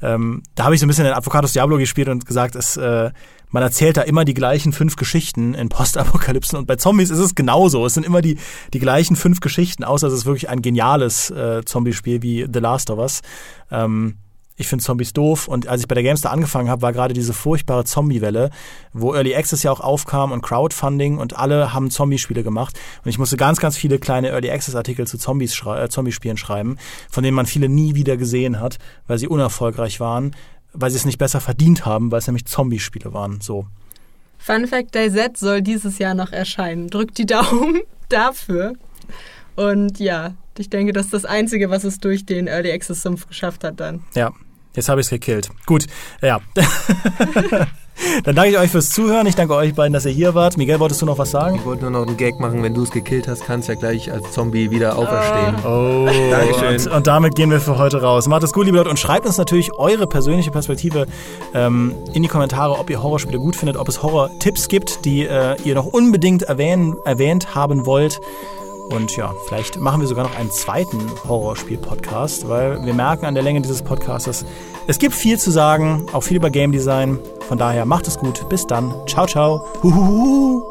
ähm, da habe ich so ein bisschen den Advocatus Diablo gespielt und gesagt, es, äh, man erzählt da immer die gleichen fünf Geschichten in Postapokalypsen und bei Zombies ist es genauso. Es sind immer die, die gleichen fünf Geschichten, außer es ist wirklich ein geniales äh, Zombie-Spiel wie The Last of Us. Ähm, ich finde Zombies doof. Und als ich bei der Gamestar angefangen habe, war gerade diese furchtbare Zombie-Welle, wo Early Access ja auch aufkam und Crowdfunding und alle haben Zombie-Spiele gemacht. Und ich musste ganz, ganz viele kleine Early Access-Artikel zu Zombies schrei äh, Zombie-Spielen schreiben, von denen man viele nie wieder gesehen hat, weil sie unerfolgreich waren, weil sie es nicht besser verdient haben, weil es nämlich Zombie-Spiele waren. So. Fun Fact: Day Z soll dieses Jahr noch erscheinen. Drückt die Daumen dafür. Und ja, ich denke, das ist das Einzige, was es durch den Early Access Sumpf geschafft hat dann. Ja, Jetzt habe ich es gekillt. Gut, ja. Dann danke ich euch fürs Zuhören. Ich danke euch beiden, dass ihr hier wart. Miguel, wolltest du noch was sagen? Ich wollte nur noch einen Gag machen. Wenn du es gekillt hast, kannst du ja gleich als Zombie wieder auferstehen. Oh, Dankeschön. Und, und damit gehen wir für heute raus. Macht es gut, liebe Leute, und schreibt uns natürlich eure persönliche Perspektive ähm, in die Kommentare, ob ihr Horrorspiele gut findet, ob es Horror-Tipps gibt, die äh, ihr noch unbedingt erwähnen, erwähnt haben wollt. Und ja, vielleicht machen wir sogar noch einen zweiten Horrorspiel-Podcast, weil wir merken an der Länge dieses Podcasts, es gibt viel zu sagen, auch viel über Game Design. Von daher macht es gut. Bis dann. Ciao, ciao. Huhuhu.